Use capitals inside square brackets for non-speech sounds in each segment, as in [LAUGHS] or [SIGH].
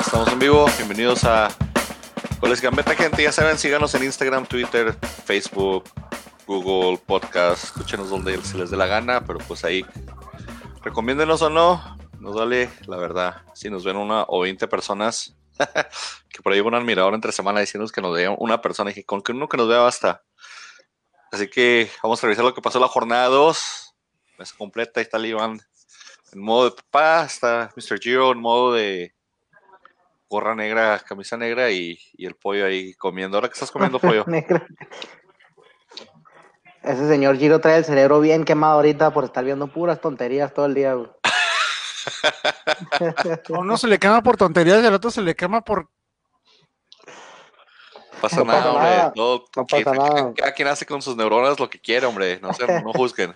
Estamos en vivo. Bienvenidos a Goles Gambeta, gente. Ya saben, síganos en Instagram, Twitter, Facebook, Google, Podcast. Escúchenos donde se les dé la gana, pero pues ahí recomiéndenos o no. Nos vale, la verdad. Si nos ven una o 20 personas, [LAUGHS] que por ahí hubo un admirador entre semana diciendo que nos veía una persona. Y dije, con que uno que nos vea basta. Así que vamos a revisar lo que pasó la jornada 2. Mesa completa, ahí está el Iván en modo de papá, está Mr. Giro en modo de gorra negra, camisa negra y, y el pollo ahí comiendo. ¿Ahora qué estás comiendo, [LAUGHS] pollo? Negra. Ese señor Giro trae el cerebro bien quemado ahorita por estar viendo puras tonterías todo el día. güey. [LAUGHS] A uno se le quema por tonterías y al otro se le quema por. No pasa No nada, pasa hombre. nada. No, No que- pasa nada. Cada quien hace con sus neuronas lo que quiere, hombre. No, se, no juzguen.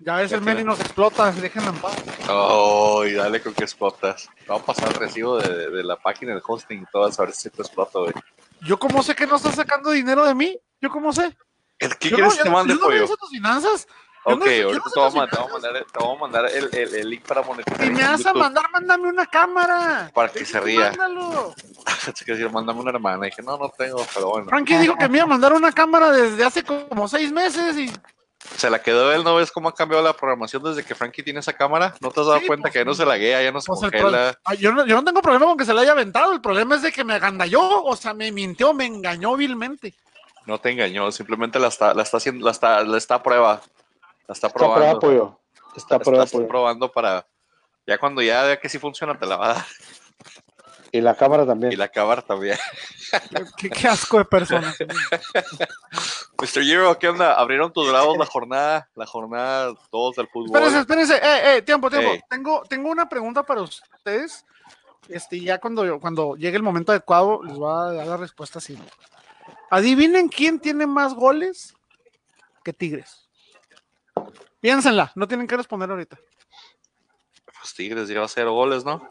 Ya ves, el. Meli nos explota, déjenlo en paz. Oh, y dale con que explotas. Vamos a pasar el recibo de, de la página del hosting y todo, a ver si te exploto, güey. Yo, cómo sé que no estás sacando dinero de mí? ¿Yo cómo sé? ¿Qué Yo quieres no, que yo te no- mande, yo no pollo? reviso tus finanzas. Yo Ok, no- yo no ahorita te voy, a, te voy mandar, te voy a mandar el, el, el link para monetizar. Si me vas a mandar, mándame una cámara. Para que se ría. Mándalo. [LAUGHS] Mándame una hermana. Y dije, no, no tengo, pero bueno. Frankie dijo que me iba a mandar una cámara desde hace como seis meses y Se la quedó él, ¿no ves cómo ha cambiado la programación desde que Frankie tiene esa cámara? ¿No te has dado Sí, cuenta pues, que ya no se laguea, ya no se Pues el congela? Ah, yo, no, yo no tengo problema con que se le haya aventado, el problema es de que me agandalló, o sea, me mintió, me engañó vilmente. No te engañó, simplemente la está, la está haciendo, la está, la está a prueba. La está Está a prueba, probando. pollo. Está a La prueba, está, está pollo. probando para. Ya cuando ya vea que sí funciona, te la va a dar. Y la cámara también. Y la cámara también. Qué, qué asco de persona. [LAUGHS] Mr. Giro, ¿qué onda? Abrieron tus bravos la jornada, la jornada 2 del fútbol. Espérense, espérense, eh, eh, tiempo, tiempo. Tengo, tengo una pregunta para ustedes. Este, ya cuando, cuando llegue el momento adecuado, les voy a dar la respuesta así. Adivinen quién tiene más goles que Tigres. Piénsenla, no tienen que responder ahorita. Pues Tigres lleva cero goles, ¿no?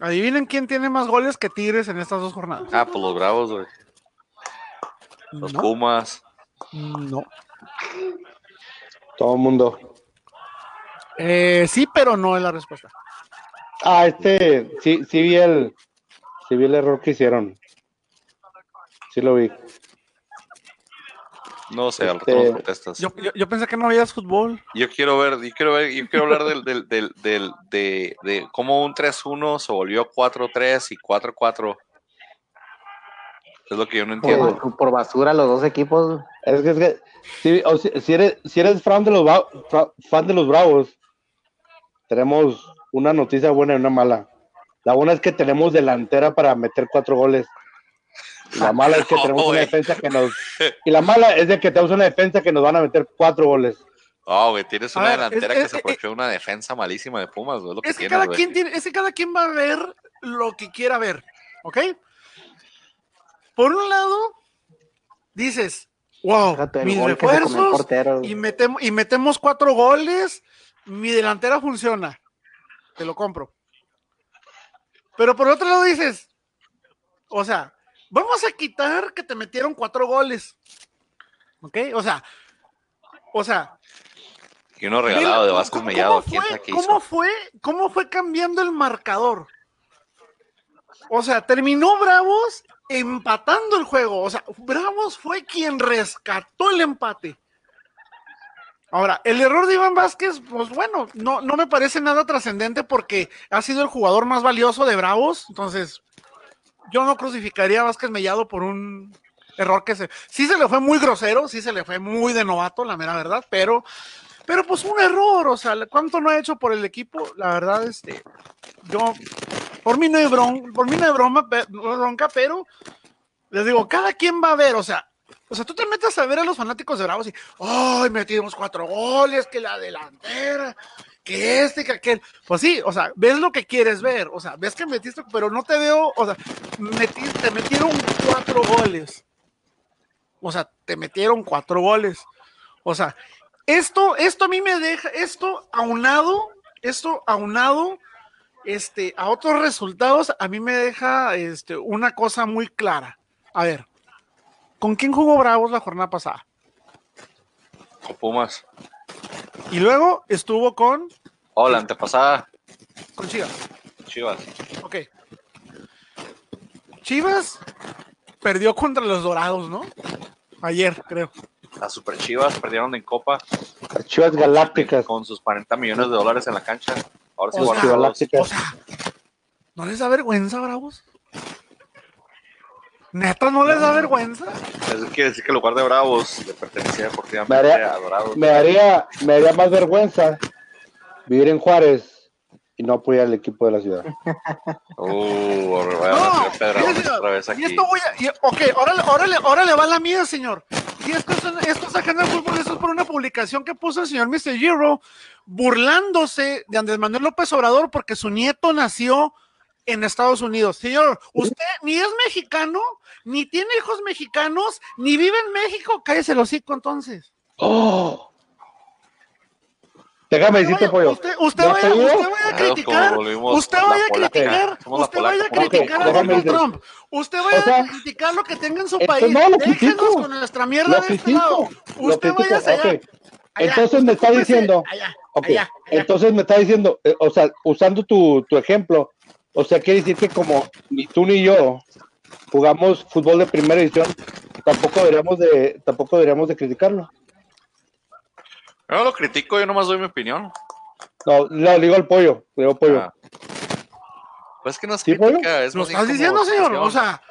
Adivinen quién tiene más goles que Tigres en estas dos jornadas. Ah, pues los bravos, güey. Los No, Pumas. no. Todo el mundo. Eh, sí, pero no es la respuesta. Ah, este, sí, sí vi el, sí vi el error que hicieron. Sí lo vi. No sé, al rato Este- nos contestas. Yo, yo, yo pensé que no veías fútbol. Yo quiero ver, yo quiero ver, yo quiero hablar del, del, del, del- de, de cómo un 3-1 se volvió 4-3 y 4-4. Es lo que yo no entiendo. Por, por basura los dos equipos. Es que, es que si, o si, si eres, si eres fan de los fan de los Bravos, tenemos una noticia buena y una mala. La buena es que tenemos delantera para meter cuatro goles. Y la mala es que No, tenemos una defensa que nos [LAUGHS] y la mala es de que tenemos una defensa que nos van a meter cuatro goles. Oh, güey, tienes una ver, delantera es- que es- se aprovechó de una defensa malísima de Pumas, güey, es lo que Es que tienes, cada güey. quien tiene, es que cada quien va a ver lo que quiera ver, ¿ok? Por un lado, dices, wow, Fíjate, mis refuerzos portero. y metemos, y metemos cuatro goles, mi delantera funciona, te lo compro. Pero por otro lado dices, o sea, vamos a quitar que te metieron cuatro goles, ¿ok? O sea, o sea, Y uno regalado de Vasco ¿Cómo- Mellado, cómo quién fue- ¿Cómo hizo. fue, ¿Cómo fue cambiando el marcador? O sea, terminó Bravos empatando el juego. O sea, Bravos fue quien rescató el empate. Ahora, el error de Iván Vázquez, pues bueno, no, no me parece nada trascendente porque ha sido el jugador más valioso de Bravos. Entonces, yo no crucificaría a Vázquez Mellado por un error que se. Sí se le fue muy grosero, sí se le fue muy de novato, la mera verdad, pero pero pues un error, o sea, ¿cuánto no ha hecho por el equipo? La verdad, este, yo, por mí no hay, bron- por mí no hay broma, bronca, pero les digo, cada quien va a ver, o sea, o sea, tú te metes a ver a los fanáticos de Bravos y, ¡ay, metimos cuatro goles, que la delantera, que este, que aquel! Pues sí, o sea, ves lo que quieres ver, o sea, ves que metiste, pero no te veo, o sea, metí- te metieron cuatro goles. O sea, te metieron cuatro goles. O sea, esto, esto a mí me deja, esto aunado, esto aunado, este, a otros resultados, a mí me deja, este, una cosa muy clara. A ver, ¿con quién jugó Bravos la jornada pasada? Con Pumas. Y luego estuvo con, Oh, la antepasada, con Chivas. Chivas. Ok. Chivas perdió contra los Dorados, ¿no? Ayer, creo. Las Super Chivas perdieron en Copa Las Chivas Galácticas. con sus 40 millones de dólares en la cancha. Ahora sí O todos. Galácticas. O sea, ¿no les da vergüenza, Bravos? ¿Neta no les da vergüenza? Eso quiere decir que el lugar de Bravos le pertenecía deportivamente Me haría- a Dorados. Me daría, me daría más vergüenza vivir en Juárez y no apoyar al equipo de la ciudad. [LAUGHS] Uh, a No, otra vez y esto voy a. y- ok, ahora, ahora, le- ahora le va la mía, señor. Y esto es, esto es Agenda de Fútbol, esto es por una publicación que puso el señor Mr. Giro, burlándose de Andrés Manuel López Obrador porque su nieto nació en Estados Unidos. Señor, usted ni es mexicano, ni tiene hijos mexicanos, ni vive en México. Cállese el hocico entonces. ¡Oh! Déjame decirte, pollo. Usted, usted ¿Me vaya, usted vaya a criticar, usted vaya a criticar, usted vaya a criticar a Donald Trump, usted vaya O sea, a criticar lo que tenga en su país, no lo déjenos critico. con nuestra mierda Lo de este lado, usted vaya allá, ok. allá, Entonces me está diciendo- allá, Ok, allá, allá. entonces me está diciendo, eh, o sea, usando tu, tu ejemplo, o sea, quiere decir que como ni tú ni yo jugamos fútbol de primera división, tampoco deberíamos de, tampoco deberíamos de criticarlo. Yo no lo critico, yo nomás doy mi opinión. No, le digo al pollo, le digo al pollo. Ah. Pues es que no es ¿Sí, crítica, es ¿Lo más estás diciendo, señor? O sea,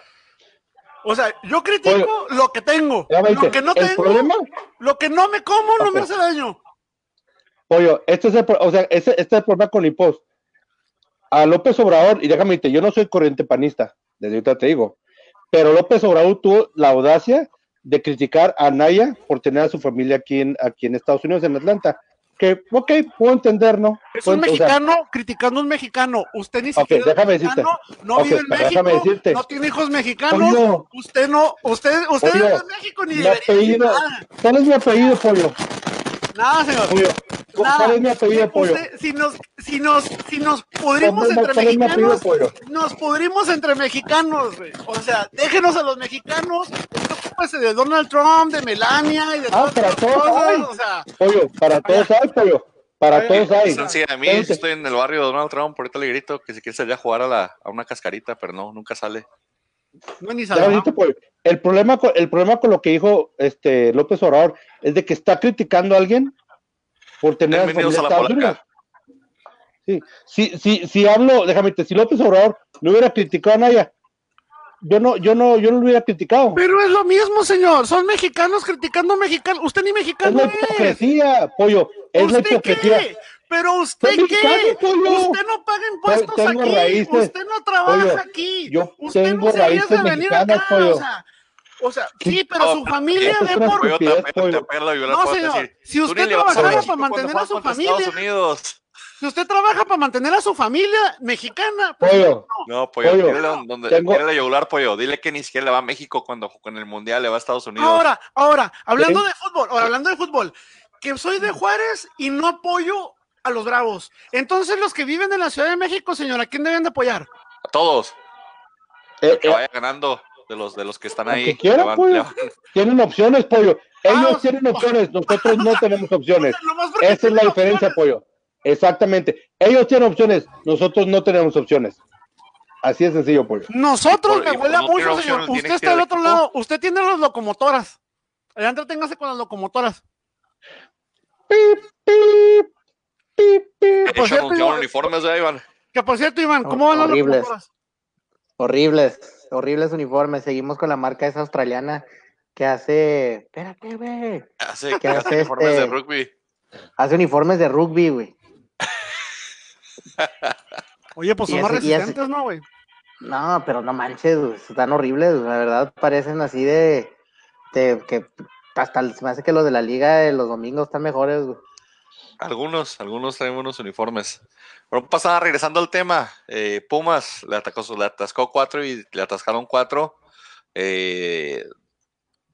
o sea, yo critico lo que tengo, lo que no tengo, problema, lo que no me como no me hace daño. pollo, este es el, o sea, este, este es el problema con Hipos. A López Obrador, y déjame decirte, yo no soy corriente panista, desde ahorita te digo, pero López Obrador tuvo la audacia de criticar a Naya por tener a su familia aquí en, aquí en Estados Unidos, en Atlanta. Que, ok, puedo entender, ¿no? Es Puedo- un o sea, mexicano criticando a un mexicano. Usted ni siquiera es déjame mexicano, no vive en México, déjame decirte. no tiene hijos mexicanos. Pollo, Usted no, usted, usted Pollo, no es de México ni mi apellido, nada. ¿cuál es mi apellido, pollo? Nada, señor. Pollo. ¿Cuál es mi apellido, pollo? Usted- si nos, si nos, si nos pudrimos ¿Cuál es- entre cuál es mi apellido, mexicanos, pollo? nos pudrimos entre mexicanos, güey. O sea, déjenos a los mexicanos, preocúpese de Donald Trump, de Melania y de Ah, todas para todos cosas, hay. o sea, Pollo, para todos hay, pollo. Para todos hay. Sí, a mí estoy en el barrio de Donald Trump, ahorita le grito que si quiere salir a jugar a, la, a una cascarita, pero no, nunca sale. no ni pollo. El problema, con, el problema con lo que dijo este López Obrador es de que está criticando a alguien por tener Bienvenidos a en la Estados. Unidos. Sí, sí, sí, si hablo, déjame decirte, si López Obrador no hubiera criticado a Naya, yo no, yo no, yo no lo hubiera criticado. Pero es lo mismo, señor. Son mexicanos criticando a mexicanos. Usted ni Es mexicano la es. hipocresía, pollo, es la ¿Usted hipocresía. qué? Pero usted mexicano, qué? pollo. Usted no paga impuestos Tengo aquí. raíces. Usted no trabaja Pollo, aquí. yo usted tengo no raíces mexicanas, acá, pollo. O sea, o sea, sí, Sí. pero No, su familia ve por. Te apelo, yo le No, puedo señor. decir, Si usted trabajara para mantener a su familia. Unidos. Si usted trabaja para mantener a su familia mexicana, pues, Pollo, No, pollo, Pollo, dile donde, tengo- quiere yugular, pollo. Dile que ni siquiera le va a México cuando con el Mundial le va a Estados Unidos. Ahora, ahora, hablando Sí. de fútbol, ahora hablando de fútbol, que soy de Juárez y no apoyo a los Bravos. Entonces, los que viven en la Ciudad de México, señor, ¿a quién deben de apoyar? A todos, eh, que eh, vaya ganando de los de los que están ahí. que quiera, le van- pollo. le van- tienen opciones, pollo. Ellos Ah, tienen opciones, nosotros no [LAUGHS] tenemos opciones. Esa es la diferencia, opciones. pollo. Exactamente. Ellos tienen opciones, nosotros no tenemos opciones. Así de sencillo, pollo. Nosotros me huele a no mucho, señor. Usted está del al otro equipo. lado. Usted tiene las locomotoras. Allá entreténgase con las locomotoras. Pip, pip, pip, pip. por cierto, yo- uniformes de Iván. Que por cierto, Iván, ¿cómo van las Horribles. locomotoras? Horribles, horribles uniformes. Seguimos con la marca esa australiana que hace. Espérate, güey. Hace, ¿Qué hace hace uniformes de este? rugby. Hace uniformes de rugby, güey. [LAUGHS] Oye, pues son más resistentes, ¿no, güey? No, pero no manches, güey, están horribles, güey, la verdad parecen así de, de que hasta se me hace que los de la liga de los domingos están mejores, güey. Algunos, algunos traen unos uniformes. Pero pasada, regresando al tema, eh, Pumas le, atacó, le atascó cuatro y le atascaron cuatro. Eh,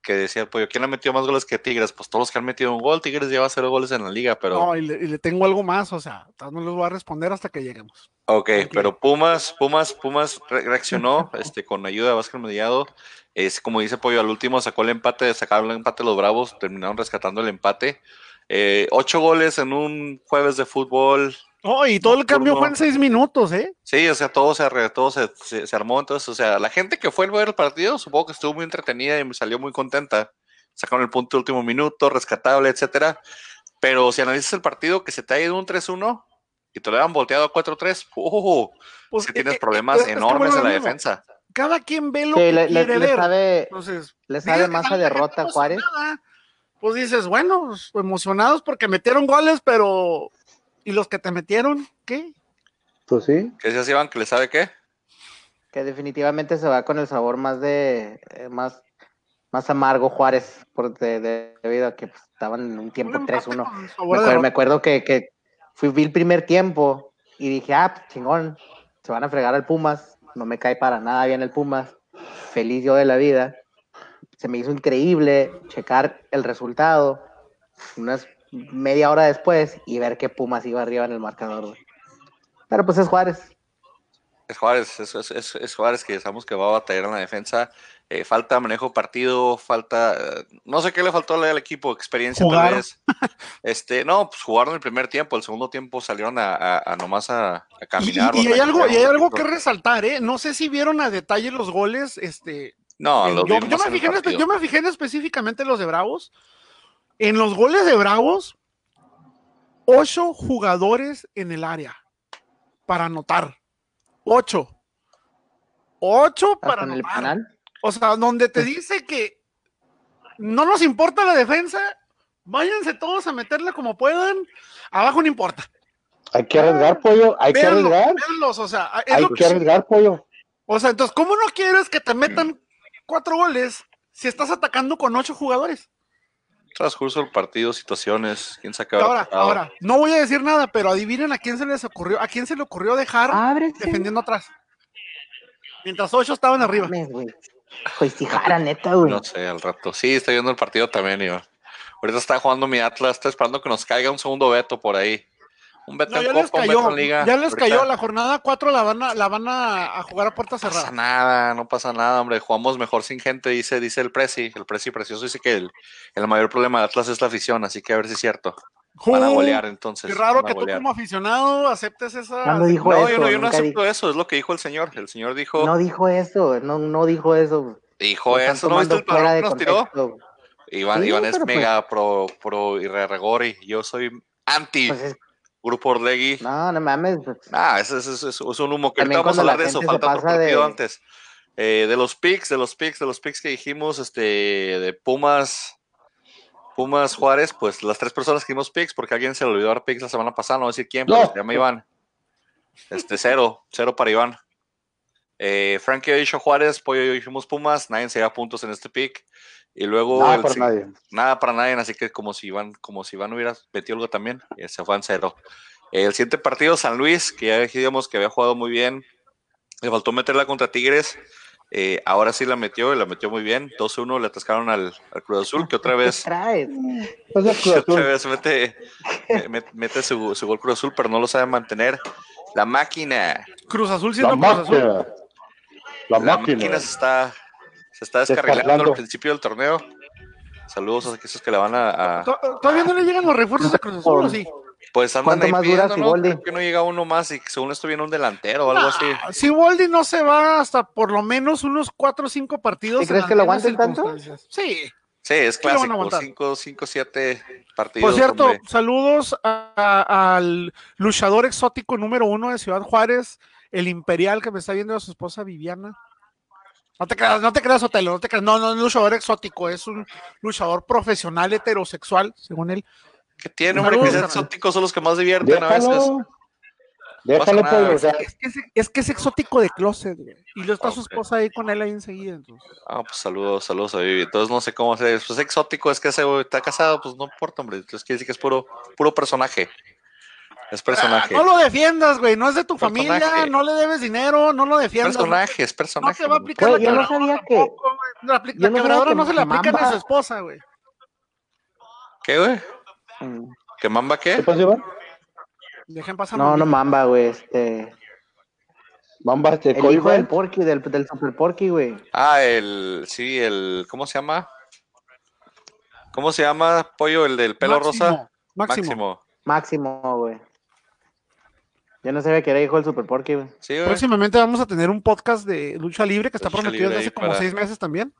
que decía el pollo, ¿quién ha metido más goles que Tigres? Pues todos los que han metido un gol, Tigres lleva cero goles en la liga, pero... No, y le, y le tengo algo más, o sea, no les voy a responder hasta que lleguemos. Ok, pero Pumas, Pumas, Pumas re- reaccionó [LAUGHS] este, con ayuda de Vázquez Mediado. Es como dice Pollo, al último sacó el empate, sacaron el empate los Bravos, terminaron rescatando el empate. Eh, ocho goles en un jueves de fútbol, Oh, y todo el cambio fue en seis minutos, ¿eh? Sí, o sea, todo se, arre- todo se, se- se armó. Entonces, o sea, la gente que fue a ver el partido, supongo que estuvo muy entretenida y me salió muy contenta. Sacaron el punto de último minuto, rescatable, etcétera. Pero si analizas el partido, que se te ha ido un 3-1 y te lo han volteado a 4-3, ¡uh! Pues, es que eh, tienes eh, problemas es que enormes en la mismo. defensa. Cada quien ve lo Sí, que le, le- quiere le ver. sabe, Entonces, le sabe más la a derrota Juárez. Pues dices, bueno, emocionados porque metieron goles, pero. ¿Y los que te metieron? ¿Qué? Pues sí. ¿Qué decías, Iván? ¿Que le sabe qué? Que definitivamente se va con el sabor más de eh, más, más amargo Juárez, por de- de- debido a que pues, estaban en un tiempo Un empate 3-1. con Me, acuerdo que, que fui vi el primer tiempo y dije, ah, pues, chingón, se van a fregar al Pumas, no me cae para nada bien el Pumas, feliz yo de la vida. Se me hizo increíble checar el resultado unas media hora después y ver que Pumas iba arriba en el marcador. güey. Pero pues es Juárez. Es Juárez, es, es- es- es Juárez que sabemos que va a batallar en la defensa. Eh, falta manejo de partido, falta. eh, no sé qué le faltó al equipo, experiencia Jugar. tal vez. [LAUGHS] Este, no, pues jugaron el primer tiempo, el segundo tiempo salieron a, a- a nomás a, caminar. y- y hay algo, y hay algo que resaltar, ¿eh? No sé si vieron a detalle los goles. Este, No, en- los yo, yo me fijé en yo me fijé en específicamente los de Bravos. En los goles de Bravos, ocho jugadores en el área para anotar. Ocho. Ocho para anotar. O sea, donde te dice que no nos importa la defensa, váyanse todos a meterla como puedan, abajo no importa. Hay que arriesgar, pollo. Hay que arriesgar. véanlos, o sea, es Hay lo que que, arriesgar, pollo. o sea, entonces, ¿cómo no quieres que te metan cuatro goles si estás atacando con ocho jugadores? Transcurso del partido, situaciones, quién habrá ahora, pasado. ahora, no voy a decir nada, pero adivinen a quién se les ocurrió, a quién se le ocurrió dejar Ábrese. defendiendo atrás. Mientras ocho estaban arriba. Pues si jara, neta, güey. No sé, al rato. Sí, estoy viendo el partido también, Iván. Ahorita está jugando mi Atlas, está esperando que nos caiga un segundo veto por ahí. Un veto No, en ya les Copa, un veto cayó, Liga. ya les Ahorita cayó, la jornada 4 la van a, la van a, a jugar a puerta No pasa cerrada. nada, no pasa nada, hombre. Jugamos mejor sin gente, dice, dice el Prezi. El Prezi precioso dice que el, el mayor problema de Atlas es la afición, así que a ver si es cierto. Van a golear entonces. Qué raro que tú como aficionado aceptes esa... No dijo No, eso. yo no, yo no acepto di- eso, es lo que dijo el señor. El señor dijo, no dijo eso, no, no dijo eso. dijo eso, ¿no viste el padrón de que nos tiró? Iván, Sí, Iván es pues- mega pro, pro Irregori. Yo soy anti Pues es- Grupo Orlegui. no, no mames. pues, Ah, eso es un humo que También ahorita vamos a cuando hablar la de eso, falta otro de- partido antes. Eh, de los picks, de los picks, de los picks que dijimos, este, de Pumas, Pumas Juárez, pues las tres personas que dimos picks, porque alguien se le olvidó dar picks la semana pasada, no voy a decir quién, pero No. se llama Iván. Este, cero, cero para Iván. Eh, Frankie dicho Juárez, Pollo y yo dijimos Pumas, nadie se da puntos en este pick. Y luego Nada si- nadie. nada para nadie, así que como si Iván, como si Iván hubiera metido algo también, eh, se fue en cero. El siguiente partido, San Luis, que ya dijimos que había jugado muy bien, le faltó meterla contra Tigres, eh, ahora sí la metió y la metió muy bien, 2-1 le atascaron al, al Cruz Azul, que otra ¿qué vez, [LAUGHS] traes? Es Cruz que [LAUGHS] otra Azul. vez mete, me- me- mete su, su gol Cruz Azul, pero no lo sabe mantener. La máquina, Cruz Azul La siendo Cruz Azul. máquina. La la máquina. máquina se está, se está descarrilando al principio del torneo. Saludos a aquellos que le van a, a- To- ¿Todavía no le llegan los refuerzos de Cruz Azul sí? Pues andan ¿Cuánto ahí más pidiendo, ¿no? Creo que no llega uno más y que según esto viene un delantero o algo así. Ah, Si Waldi no se va hasta por lo menos unos 4 o 5 partidos. ¿Sí en crees que lo aguanten tanto? Sí. Sí, es a clásico. aguantar. 5, 5, 7 partidos. Por cierto, hombre. saludos a- a- al luchador exótico número uno de Ciudad Juárez, el Imperial que me está viendo a su esposa Viviana. No te creas, no te creas, Otelo, no te creas. No, no es un luchador exótico, es un luchador profesional heterosexual, según él. ¿Qué tiene, hombre? Que exóticos son los que más divierten a veces. Déjalo. Déjalo, nada. Es que es, es que es exótico de closet, güey. Y lo está su Ok. esposa ahí con él ahí enseguida. entonces. Ah, pues saludos, saludos a Vivi. Entonces no sé cómo hacer. Pues exótico es que ese güey está casado, pues no importa, hombre. Entonces quiere decir que es puro, puro personaje. Es personaje. Ah, no lo defiendas, güey. No es de tu familia, no le debes dinero, no lo defiendas. personaje, es No personaje. te va a hombre. aplicar Güey, la yo no quebradora sabía que- tampoco, güey. La, no quebradora que no se le aplica ni a Mamba- su esposa, güey. ¿Qué, güey? Mm. ¿Que mamba ¿Qué qué? pasa, Iván? Dejen pasar. No, no mamba, güey. Este. Mamba, este, El hijo del. Porky, del, del Super Porky, güey. Ah, el. Sí, el. ¿Cómo se llama? ¿Cómo se llama, pollo? El del pelo rosa. Máximo. Máximo. Máximo, güey. Yo no sabía que era hijo del Super Porky, güey. Sí, güey. Próximamente vamos a tener un podcast de lucha libre que está Lucha prometido desde hace como para- seis meses también.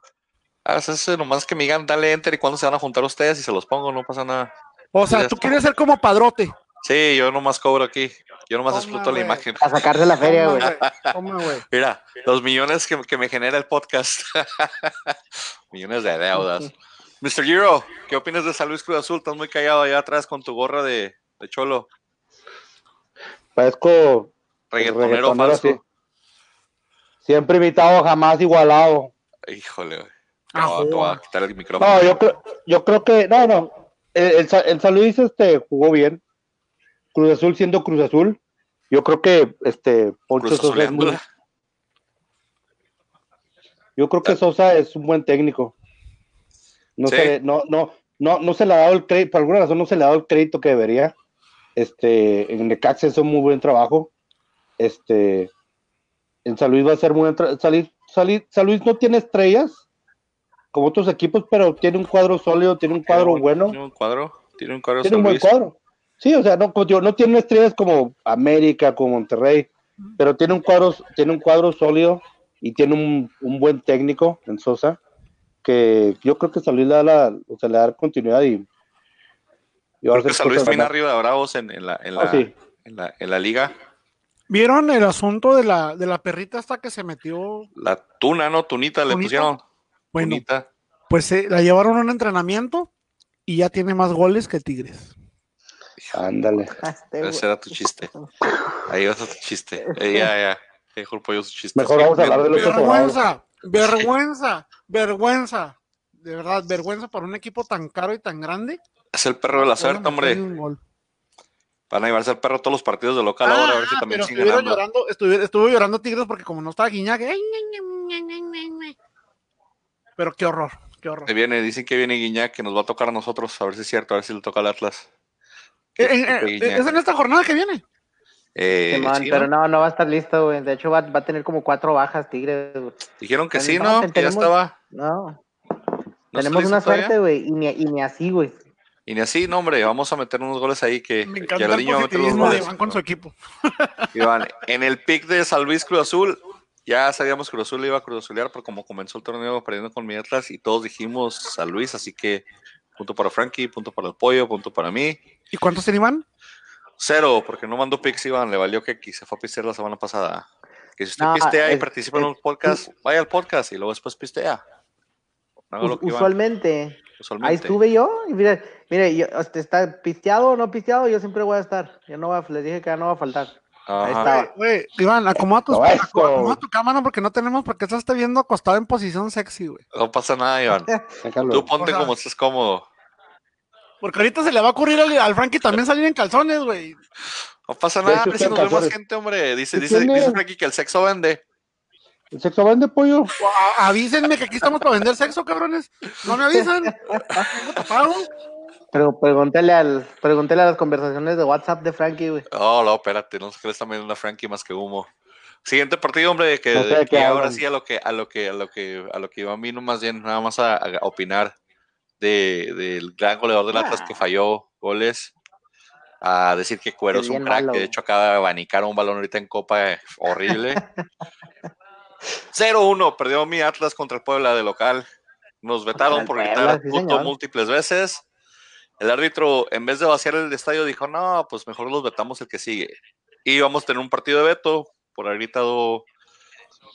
Ah, es ese nomás que me digan, dale enter y cuándo se van a juntar ustedes y se los pongo, no pasa nada. O sea, Ya tú quieres ser como padrote. Sí, yo nomás cobro aquí. Yo nomás Toma, exploto la imagen. A sacarse la feria, güey. [LAUGHS] Mira, los millones que, que me genera el podcast. [LAUGHS] millones de deudas. [LAUGHS] Mr. Giro, ¿qué opinas de San Luis Cruz Azul? Estás muy callado allá atrás con tu gorra de, de cholo. Parezco Reggaetonero reggaetonero, falso. siempre invitado, jamás igualado. Híjole, güey. Ah, No, te voy a joder. quitar el micrófono. No, yo creo, yo creo que, no, no. El, el el San Luis este, jugó bien. Cruz Azul siendo Cruz Azul. Yo creo que este Poncho Cruz Sosa es muy, Azuleándola. yo creo que Sosa es un buen técnico. No Sí. se, no, no, no, no se le ha dado el crédito, por alguna razón no se le ha dado el crédito que debería. Este, en Necaxa hizo un muy buen trabajo. Este, en San Luis va a ser muy buen San Luis, San Luis- no tiene estrellas como otros equipos, pero tiene un cuadro sólido, tiene un cuadro bueno. Tiene un cuadro. Tiene un cuadro Tiene un buen cuadro. Sí, o sea, no, como digo, no tiene estrellas como América, como Monterrey, pero tiene un cuadro, tiene un cuadro sólido y tiene un, un buen técnico en Sosa, que yo creo que San Luis le da la, o sea, le da continuidad y, y va a Creo que San Luis viene arriba de Bravos en, en la, en, Ah, sí. en, la, en la liga. ¿Vieron el asunto de la, de la perrita hasta que se metió? La tuna, ¿no? Tunita le pusieron. Bueno, Tunita. pues eh, la llevaron a un entrenamiento y ya tiene más goles que Tigres. Ándale. Ese era tu chiste. Ahí vas a tu chiste. [LAUGHS] Eh, ya, ya. El pollo su chiste. Mejor vamos a hablar de los Vergüenza, vergüenza, vergüenza. De verdad, vergüenza para un equipo tan caro y tan grande. Es el perro de la suerte, hombre. Van a llevarse al perro todos los partidos de local ahora, a ver si Ah, también pero siguen llorando, estuvo llorando Tigres porque como no estaba Guiñac, pero qué horror, qué horror. Ahí viene, dicen que viene Guiñac, que nos va a tocar a nosotros, a ver si es cierto, a ver si le toca al Atlas. Eh, eh, es en esta jornada que viene. Eh, sí, pero ¿no? no, va a estar listo, güey. De hecho, va, va a tener como cuatro bajas, Tigres. Dijeron que sí, no, Que ya estaba. No, ¿No está tenemos una todavía? suerte, güey. Y ni, y ni así, güey. Y ni así, no, hombre, vamos a meter unos goles ahí que, Me que encanta el Alariño va a meter los goles. Iván con su equipo. [LAUGHS] Iván, en el pick de San Luis Cruz Azul, ya sabíamos que Cruz Azul iba a Cruz Azulear, pero como comenzó el torneo perdiendo con mi Atlas y todos dijimos San Luis, así que punto para Frankie, punto para el pollo, punto para mí. ¿Y cuántos tiene Iván? Cero, porque no mandó picks, Iván, le valió que aquí se fue a pistear la semana pasada. Que si usted No, pistea y es- participa en un podcast, vaya al podcast y luego después pistea. Lo Us- usualmente, usualmente. ahí estuve yo. Y mire, mire, yo, está pisteado o no pisteado, yo siempre voy a estar. Yo no voy a, les dije que ya no va a faltar. Ajá. ahí está. Güey, Iván, acomoda, tus, acomoda tu cámara porque no tenemos por qué estás te viendo acostado en posición sexy, güey. No pasa nada, Iván. [LAUGHS] Tú ponte O sea- como estés cómodo. Porque ahorita se le va a ocurrir al, al Frankie también salir en calzones, güey. No pasa nada, hombre, si nos ve más calzones. gente, hombre. Dice, ¿Qué dice, tiene? dice Frankie que el sexo vende. ¿El sexo vende pollo? A- avísenme que aquí estamos para vender sexo, cabrones. No me avisan. [LAUGHS] Tengo tapado. Pero pregúntele, al, pregúntele a las conversaciones de WhatsApp de Frankie, güey. Oh, no, espérate, no sé qué le están viendo a Frankie más que humo. Siguiente partido, hombre, que, No sé de que qué ahora sí a lo que, a lo que, a lo que, a lo que Iván vino más bien, nada más a, a opinar de, del gran goleador del Atlas Ah. que falló goles. A decir que Cuero Es un crack, malo. que de hecho acaba de abanicar un balón ahorita en Copa horrible. [LAUGHS] 0-1, perdió mi Atlas contra el Puebla de local. Nos vetaron por gritar sí, múltiples veces. El árbitro, en vez de vaciar el estadio, dijo, no, pues mejor los vetamos el que sigue. Y vamos a tener un partido de veto por haber gritado.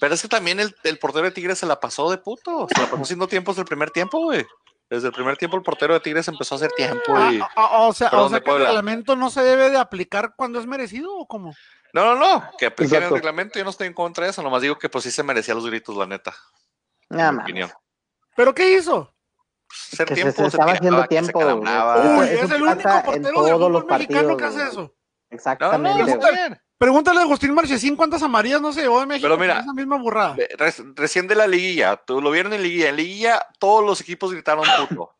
Pero es que también el, el portero de Tigres se la pasó de puto. Se la pasó haciendo tiempos del primer tiempo, güey. Desde el primer tiempo el portero de Tigres empezó a hacer tiempo. Y... Ah, ah, o sea, o que el reglamento no se debe de aplicar cuando es merecido o cómo? No, no, no. Que apliquen el reglamento. Yo no estoy en contra de eso. Nomás digo que pues sí se merecía los gritos, la neta. Nada más. opinión. ¿Pero qué hizo? Hacer Que se- tiempo, se estaba haciendo se tiempo, Uy, eso es el único portero del todos los fútbol mexicano partidos, que hace eso. No, no, Exactamente. güey. bien. Pregúntale a Agustín Marchesín cuántas amarillas no se llevó de México. Pero mira, esa misma burrada. Recién de la liguilla, tú lo vieron en liguilla. En liguilla todos los equipos gritaron puto.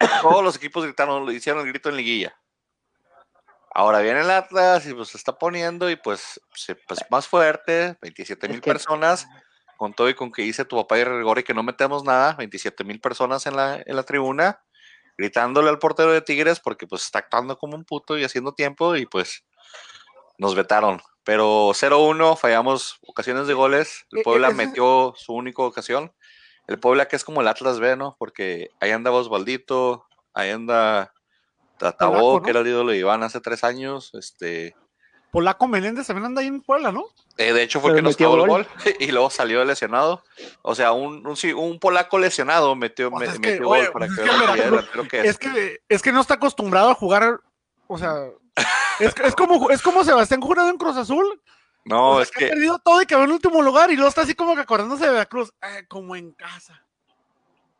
[COUGHS] todos los equipos gritaron, lo hicieron el grito en liguilla. Ahora viene el Atlas y pues se está poniendo y pues, se- pues más fuerte, 27 mil personas, con todo y con que dice tu papá y Rigori que no metemos nada, 27 mil personas en la, en la tribuna, gritándole al portero de Tigres porque pues está actuando como un puto y haciendo tiempo y pues nos vetaron. Pero 0-1, fallamos ocasiones de goles. El Eh, Puebla eh, metió su única ocasión. El Puebla que es como el Atlas B, ¿no? Porque ahí anda Osvaldito, ahí anda Tatabó, que era el ídolo de Iván hace tres años. Este, Polaco Meléndez también anda ahí en Puebla, ¿no? eh, de hecho fue el Pero que nos clavó el gol. [LAUGHS] y luego salió lesionado. O sea, un, un, sí, un polaco lesionado metió, me- que, metió oye, gol para que es que delantero que es. Es que, es que no está acostumbrado a jugar, o sea, es, es como es como Sebastián jurado en Cruz Azul. No, o sea, es que, ha que perdido todo y quedó en último lugar y luego está así como que acordándose de Veracruz, eh, como en casa.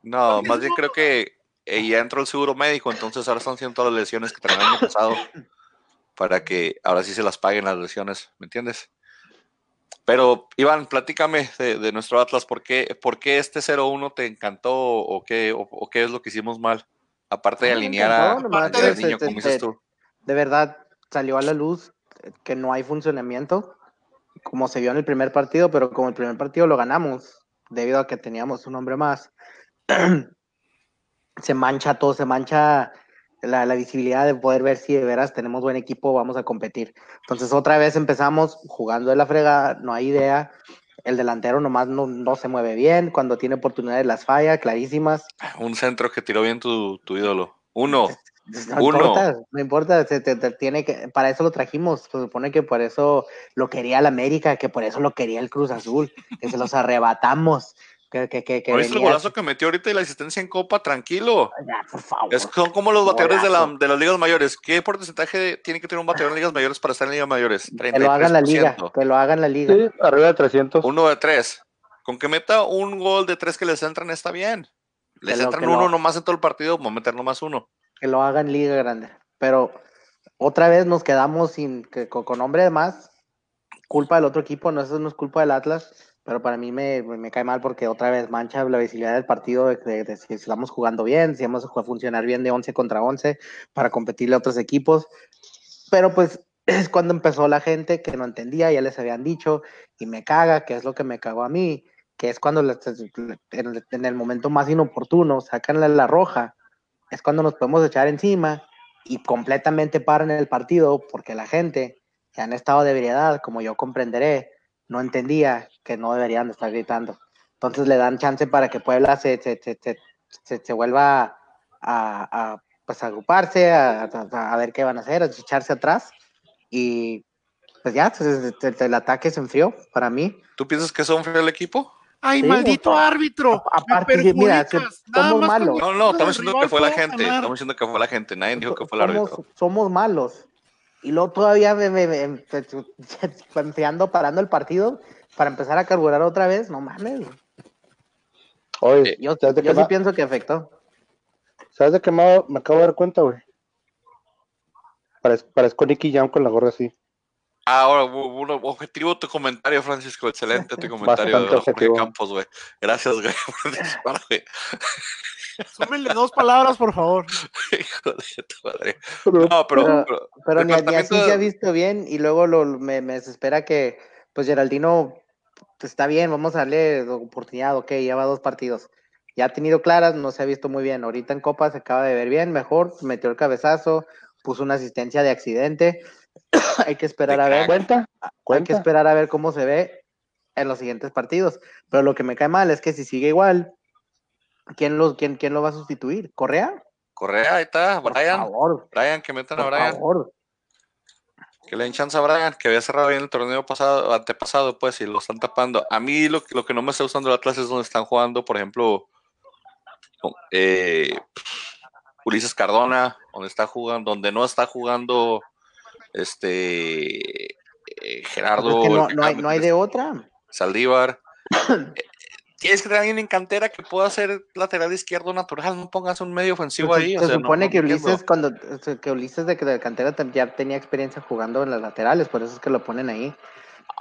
No, Porque más bien creo que eh, ya entró el seguro médico, entonces ahora están haciendo todas las lesiones que tenían el año pasado [LAUGHS] para que ahora sí se las paguen las lesiones, ¿me entiendes? Pero, Iván, platícame de, de nuestro Atlas, ¿por qué, por qué este 0-1 te encantó o qué, o, o qué es lo que hicimos mal? Aparte de No, alinear a, nomás a como dices tú. de verdad salió a la luz que no hay funcionamiento, como se vio en el primer partido, pero como el primer partido lo ganamos, debido a que teníamos un hombre más, [CLEARS THROAT] se mancha todo, se mancha la, la visibilidad de poder ver si de veras tenemos buen equipo, vamos a competir. Entonces otra vez empezamos jugando de la fregada, no hay idea, el delantero nomás no, no se mueve bien, cuando tiene oportunidades las falla, clarísimas. Un centro que tiró bien tu, tu ídolo. Uno. [LAUGHS] No Uno. importa, no importa, se te- te tiene que, para eso lo trajimos, se supone que por eso lo quería el América, que por eso lo quería el Cruz Azul, que se los [LAUGHS] arrebatamos, que, que, que, que ¿No viste el golazo que metió ahorita y la asistencia en Copa? Tranquilo. Ya, por favor. Es, son como los bateadores de, la- Golazo. de las ligas mayores. ¿Qué porcentaje tiene que tener un bateador en ligas mayores para estar en ligas mayores? 33%. que lo haga en la liga, que lo haga en la liga. Sí, arriba de 300. Uno de tres. Con que meta un gol de tres que les entran está bien. Les lo- entran que uno lo- nomás en todo el partido, vamos a meter nomás uno. que lo haga en Liga Grande. Pero otra vez nos quedamos sin que, con, con hombre de más. Culpa del otro equipo, no, eso no es culpa del Atlas, pero para mí me, me cae mal porque otra vez mancha la visibilidad del partido de, de- de si estamos jugando bien, si vamos a funcionar bien de 11 contra 11 para competirle a otros equipos. Pero pues [CLEARS THROAT] es cuando empezó la gente que no entendía, ya les habían dicho, y me caga, que es lo que me cagó a mí, que es cuando les- en en el momento más inoportuno sacan la, la roja es cuando nos podemos echar encima y completamente paran el partido porque la gente que han estado de ebriedad, como yo comprenderé, no entendía que no deberían de estar gritando. Entonces le dan chance para que Puebla se, se, se, se, se- se vuelva a, a, pues, a agruparse, a, a- a ver qué van a hacer, a echarse atrás. Y pues ya, entonces, el, el ataque se enfrió para mí. ¿Tú piensas que son frío el equipo? Ay, Sí, maldito o sea, árbitro. aparte, mira, somos malos. No, no, estamos diciendo que fue la gente. Estamos diciendo que fue la gente. Nadie dijo que fue el somos, árbitro. somos malos. Y luego todavía me, me- me- me- enfriando, parando el partido para empezar a carburar otra vez. No mames. Oye, Yo, ¿sabes de yo qué sí pienso que afectó. ¿sabes de qué me, me acabo de dar cuenta, güey? Parez- parezco Nicky Jam con la gorra así. Ah, ahora, bu- bu- objetivo tu comentario, Francisco. Excelente tu comentario Bastante de Jorge. Campos, güey. Gracias, güey, [LAUGHS] por disparar, güey. Súmenle dos palabras, por favor. [LAUGHS] Hijo de tu madre. No, pero, Pero- pero- Pero el ni, ni así planteamiento- se ha visto bien. Y luego lo, me, me desespera que, pues Geraldino, está bien, vamos a darle oportunidad. Ok, lleva dos partidos. Ya ha tenido claras, no se ha visto muy bien. Ahorita en Copa se acaba de ver bien, mejor. Metió el cabezazo, puso una asistencia de accidente. [CLEARS THROAT] Hay que esperar a ver. ¿Cuenta? Hay que ¿Cuenta? esperar a ver cómo se ve en los siguientes partidos. Pero lo que me cae mal es que si sigue igual, ¿quién, los, quién, quién lo va a sustituir? ¿Correa? Correa, ahí está, Por Brian. favor, Brian, que metan a Brian. favor. Que le den chance a Brian, que había cerrado bien el torneo pasado, antepasado, pues, y lo están tapando. A mí lo, que- lo que no me está gustando del Atlas es donde están jugando, por ejemplo, eh, Ulises Cardona, donde está jugando, donde no está jugando este eh, Gerardo, es que no, el hay, no hay de otra. Saldívar. [CLEARS THROAT] Tienes que tener alguien en cantera que pueda ser lateral izquierdo natural, no pongas un medio ofensivo Pues ahí. se o se sea, no- supone no que. Ulises, cuando que Ulises de, de cantera ya tenía experiencia jugando en las laterales, por eso es que lo ponen ahí.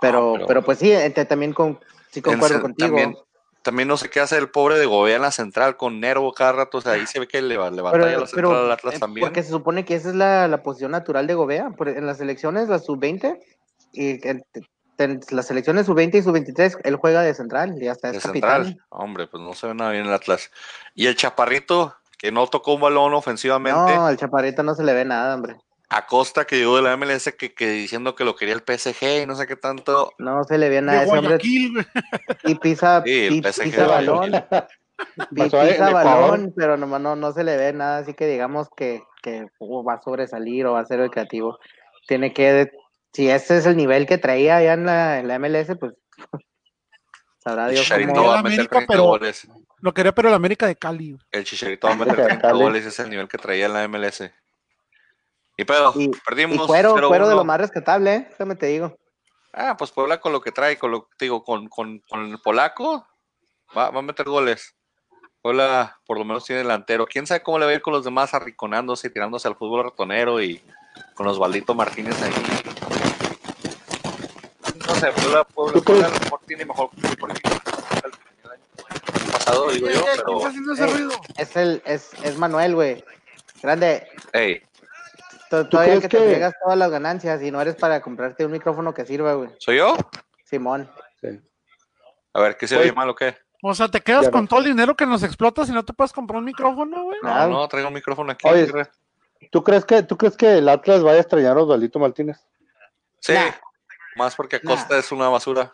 Pero, Ah, pero- pero, pues sí, ente- también con, sí concuerdo contigo. También, también no sé qué hace el pobre de Gobea en la central con Nervo cada rato. O sea, ahí se ve que le, le batalla pero, la central al Atlas eh, también. porque se supone que esa es la, la posición natural de Gobea. En las selecciones, las sub-20, y las selecciones sub-20 y sub-23, él juega de central, y hasta de es central. capitán. Hombre, pues no se ve nada bien el Atlas. Y el Chaparrito, que no tocó un balón ofensivamente. No, al chaparrito no se le ve nada, hombre. Acosta que llegó de la MLS que, que diciendo que lo quería el PSG y no sé qué tanto. No se le ve nada a De ese hombre y pisa, Sí, el PSG pisa de balón, pisa balón, pero nomás no, no se le ve nada, así que digamos que, que uh, va a sobresalir o va a ser el creativo. Tiene que, si ese es el nivel que traía allá en la, en la MLS, pues [LAUGHS] sabrá El Dios Chicharito cómo... va a América, meter 30 pero- goles. Lo quería, pero el América de Cali. El Chicharito va a meter América de 30 Cali. goles, ese es el nivel que traía en la MLS. Y pedo, Y- perdimos. Y cuero, 0-1. cuero de lo más rescatable, ¿eh? Déjame te digo. Ah, pues Puebla con lo que trae, con lo te digo, con, con, con el polaco, va, va a meter goles. Puebla por lo menos tiene delantero. Quién sabe cómo le va a ir con los demás arriconándose y tirándose al fútbol ratonero y con Osvaldito Martínez ahí. No sé, Puebla, Puebla, ¿Tú Puebla crees? a lo mejor tiene mejor fútbol político el año pasado, digo yo, ¿Quién pero está haciendo ese Ey. ruido? Es el, es, es Manuel, güey. Grande, hey, to- todavía que, te que- llegas todas las ganancias y no eres para comprarte un micrófono que sirva, güey. ¿soy yo? Simón. Sí. A ver, ¿qué se Pues- oye mal o qué? O sea, te quedas Ya con no. todo el dinero que nos explotas y no te puedes comprar un micrófono, güey. No, no, traigo un micrófono aquí. Oye. ¿Tú crees que, tú crees que el Atlas vaya a extrañar a Osvaldito Martínez? Sí, Nah. Más porque Nah. Acosta es una basura.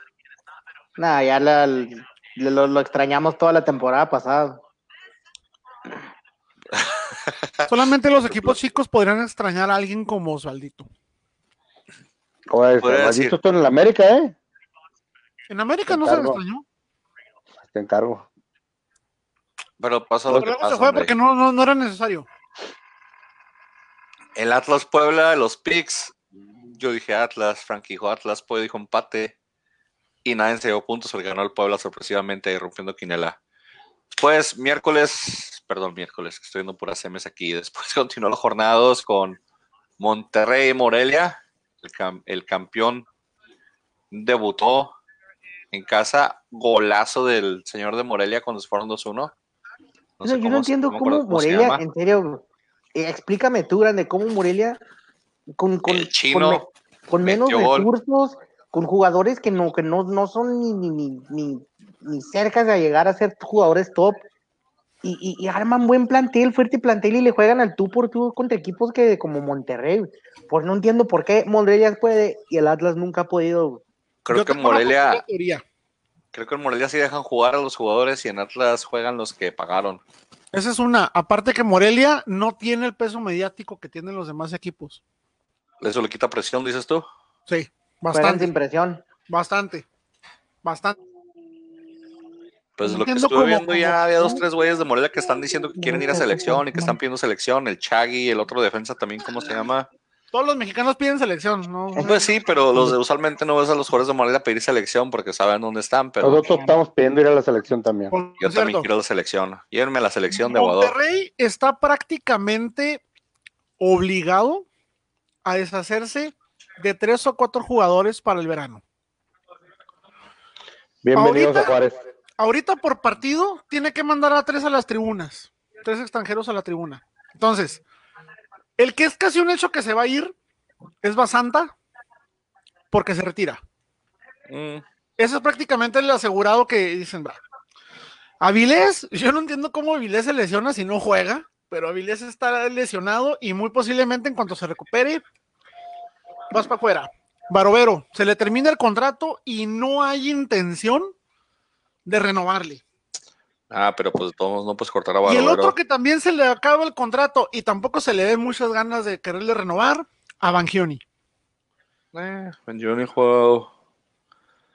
Nada, ya la- lo, lo extrañamos toda la temporada pasada. Solamente los equipos chicos podrían extrañar a alguien como Osvaldito. Oye, Osvaldito está en el América, ¿eh? En América no se le extrañó. Te encargo. Pero pasa lo Pero que se fue hombre. porque no, no, no era necesario. El Atlas Puebla, los picks. Yo dije Atlas, Frank dijo Atlas, Puebla dijo empate. Y nadie se dio puntos porque ganó el Puebla sorpresivamente rompiendo Quinela. Después, miércoles, perdón, miércoles, estoy viendo puras semes aquí. [LAUGHS] Después continuó la jornada 2 con Monterrey y Morelia. El, cam- el campeón debutó en casa. Golazo del señor de Morelia cuando se fueron 2-1. No Yo no- cómo- entiendo cómo, Morelia, en serio, eh, explícame tú, grande, cómo Morelia con, con, El chino con, me- con menos recursos, con jugadores que no, que no, no son ni, ni, ni, ni, ni cerca de llegar a ser jugadores top. Y, y, y arman buen plantel, fuerte plantel y le juegan al tú por tú contra equipos que como Monterrey. Pues no entiendo por qué Morelia puede y el Atlas nunca ha podido. Creo Yo que Morelia, creo que en Morelia sí dejan jugar a los jugadores y en Atlas juegan los que pagaron. Esa es una. Aparte que Morelia no tiene el peso mediático que tienen los demás equipos. Eso le quita presión, dices tú. Sí, bastante, sin presión. bastante, bastante. Pues No lo que estuve cómo- viendo ya cómo- había dos, tres güeyes de Morelia que están diciendo que quieren ir a selección y que están pidiendo selección. El Chagui, el otro defensa también, ¿cómo se llama? Todos los mexicanos piden selección, ¿no? Pues sí, pero los de, usualmente no ves a los jugadores de Morelia pedir selección porque saben dónde están, pero Nosotros estamos pidiendo ir a la selección también. Yo también quiero la selección. Llévenme a la selección de Aguador. Monterrey está prácticamente obligado a deshacerse de tres o cuatro jugadores para el verano. Bienvenidos Ahorita- a Juárez. Ahorita por partido tiene que mandar a tres a las tribunas, tres extranjeros a la tribuna. Entonces, el que es casi un hecho que se va a ir es Basanta porque se retira. Mm, Ese es prácticamente el asegurado que dicen, va. Avilés, yo no entiendo cómo Avilés se lesiona si no juega, pero Avilés está lesionado y muy posiblemente en cuanto se recupere, vas para afuera. Barovero, se le termina el contrato y no hay intención de renovarle. Ah, pero pues todos no puedes cortar a Y el Barovero. otro que también se le acaba el contrato y tampoco se le ve muchas ganas de quererle renovar, a Bangioni. Eh, Benjoni jugó-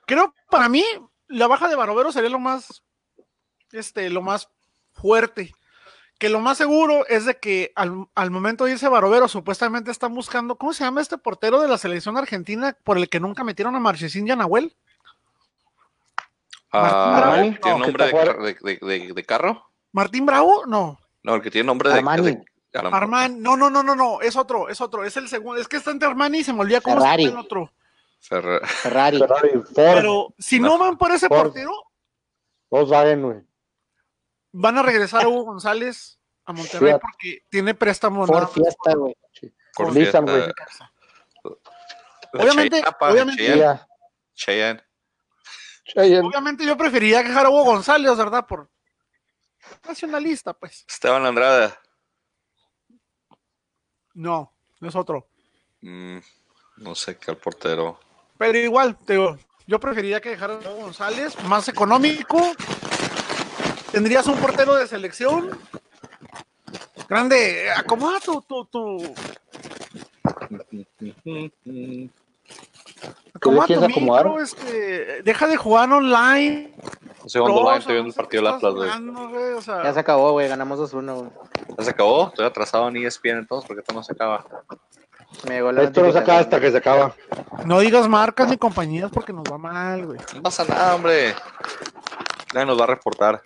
Creo para mí la baja de Barovero sería lo más este lo más fuerte. Que lo más seguro es de que al, al momento de irse Barovero supuestamente están buscando, ¿cómo se llama este portero de la selección argentina por el que nunca metieron a Marchesín y a Nahuel? Ah. ¿Tiene No, nombre de, carro? ¿Martín Bravo? No. No, el que tiene nombre de. Armani. de- Aram- Armani, no, no, no, no, no, es otro, es otro, es el segundo, es que está entre Armani y se me olvida cómo se Ferrari. llama el otro. Ferrari. [LAUGHS] Ferrari, Ford, Pero si no van por ese Ford. portero, Volkswagen, güey. Van a regresar a Hugo González a Monterrey Fiat. porque tiene préstamo. Más. Fiesta, güey. por Con Nissan, fiesta. güey. Obviamente- Cheyenne, pa, obviamente- Cheyenne. Cheyenne. Cheyenne. Obviamente yo preferiría dejar a Hugo González, ¿verdad? Por nacionalista, pues. Esteban Andrada. No, no es otro. Mm, no sé qué al portero. Pero igual, te digo, yo preferiría que dejara a González, más económico. Tendrías un portero de selección. Grande, acomoda tu, tu, tu, acomoda quieres tu acomodar? micro, este, deja de jugar online. Jugando Pro, online, o sea, estoy viendo el partido de Atlas, estás güey. jugando, güey, o sea, Ya se acabó, güey. Ganamos 2-1, güey. ¿Ya se acabó? Estoy atrasado en ESPN entonces, porque esto no se acaba. Me la Esto no se acaba hasta que se acaba. no digas marcas ni compañías porque nos va mal, güey. No pasa nada, hombre. Nadie nos va a reportar.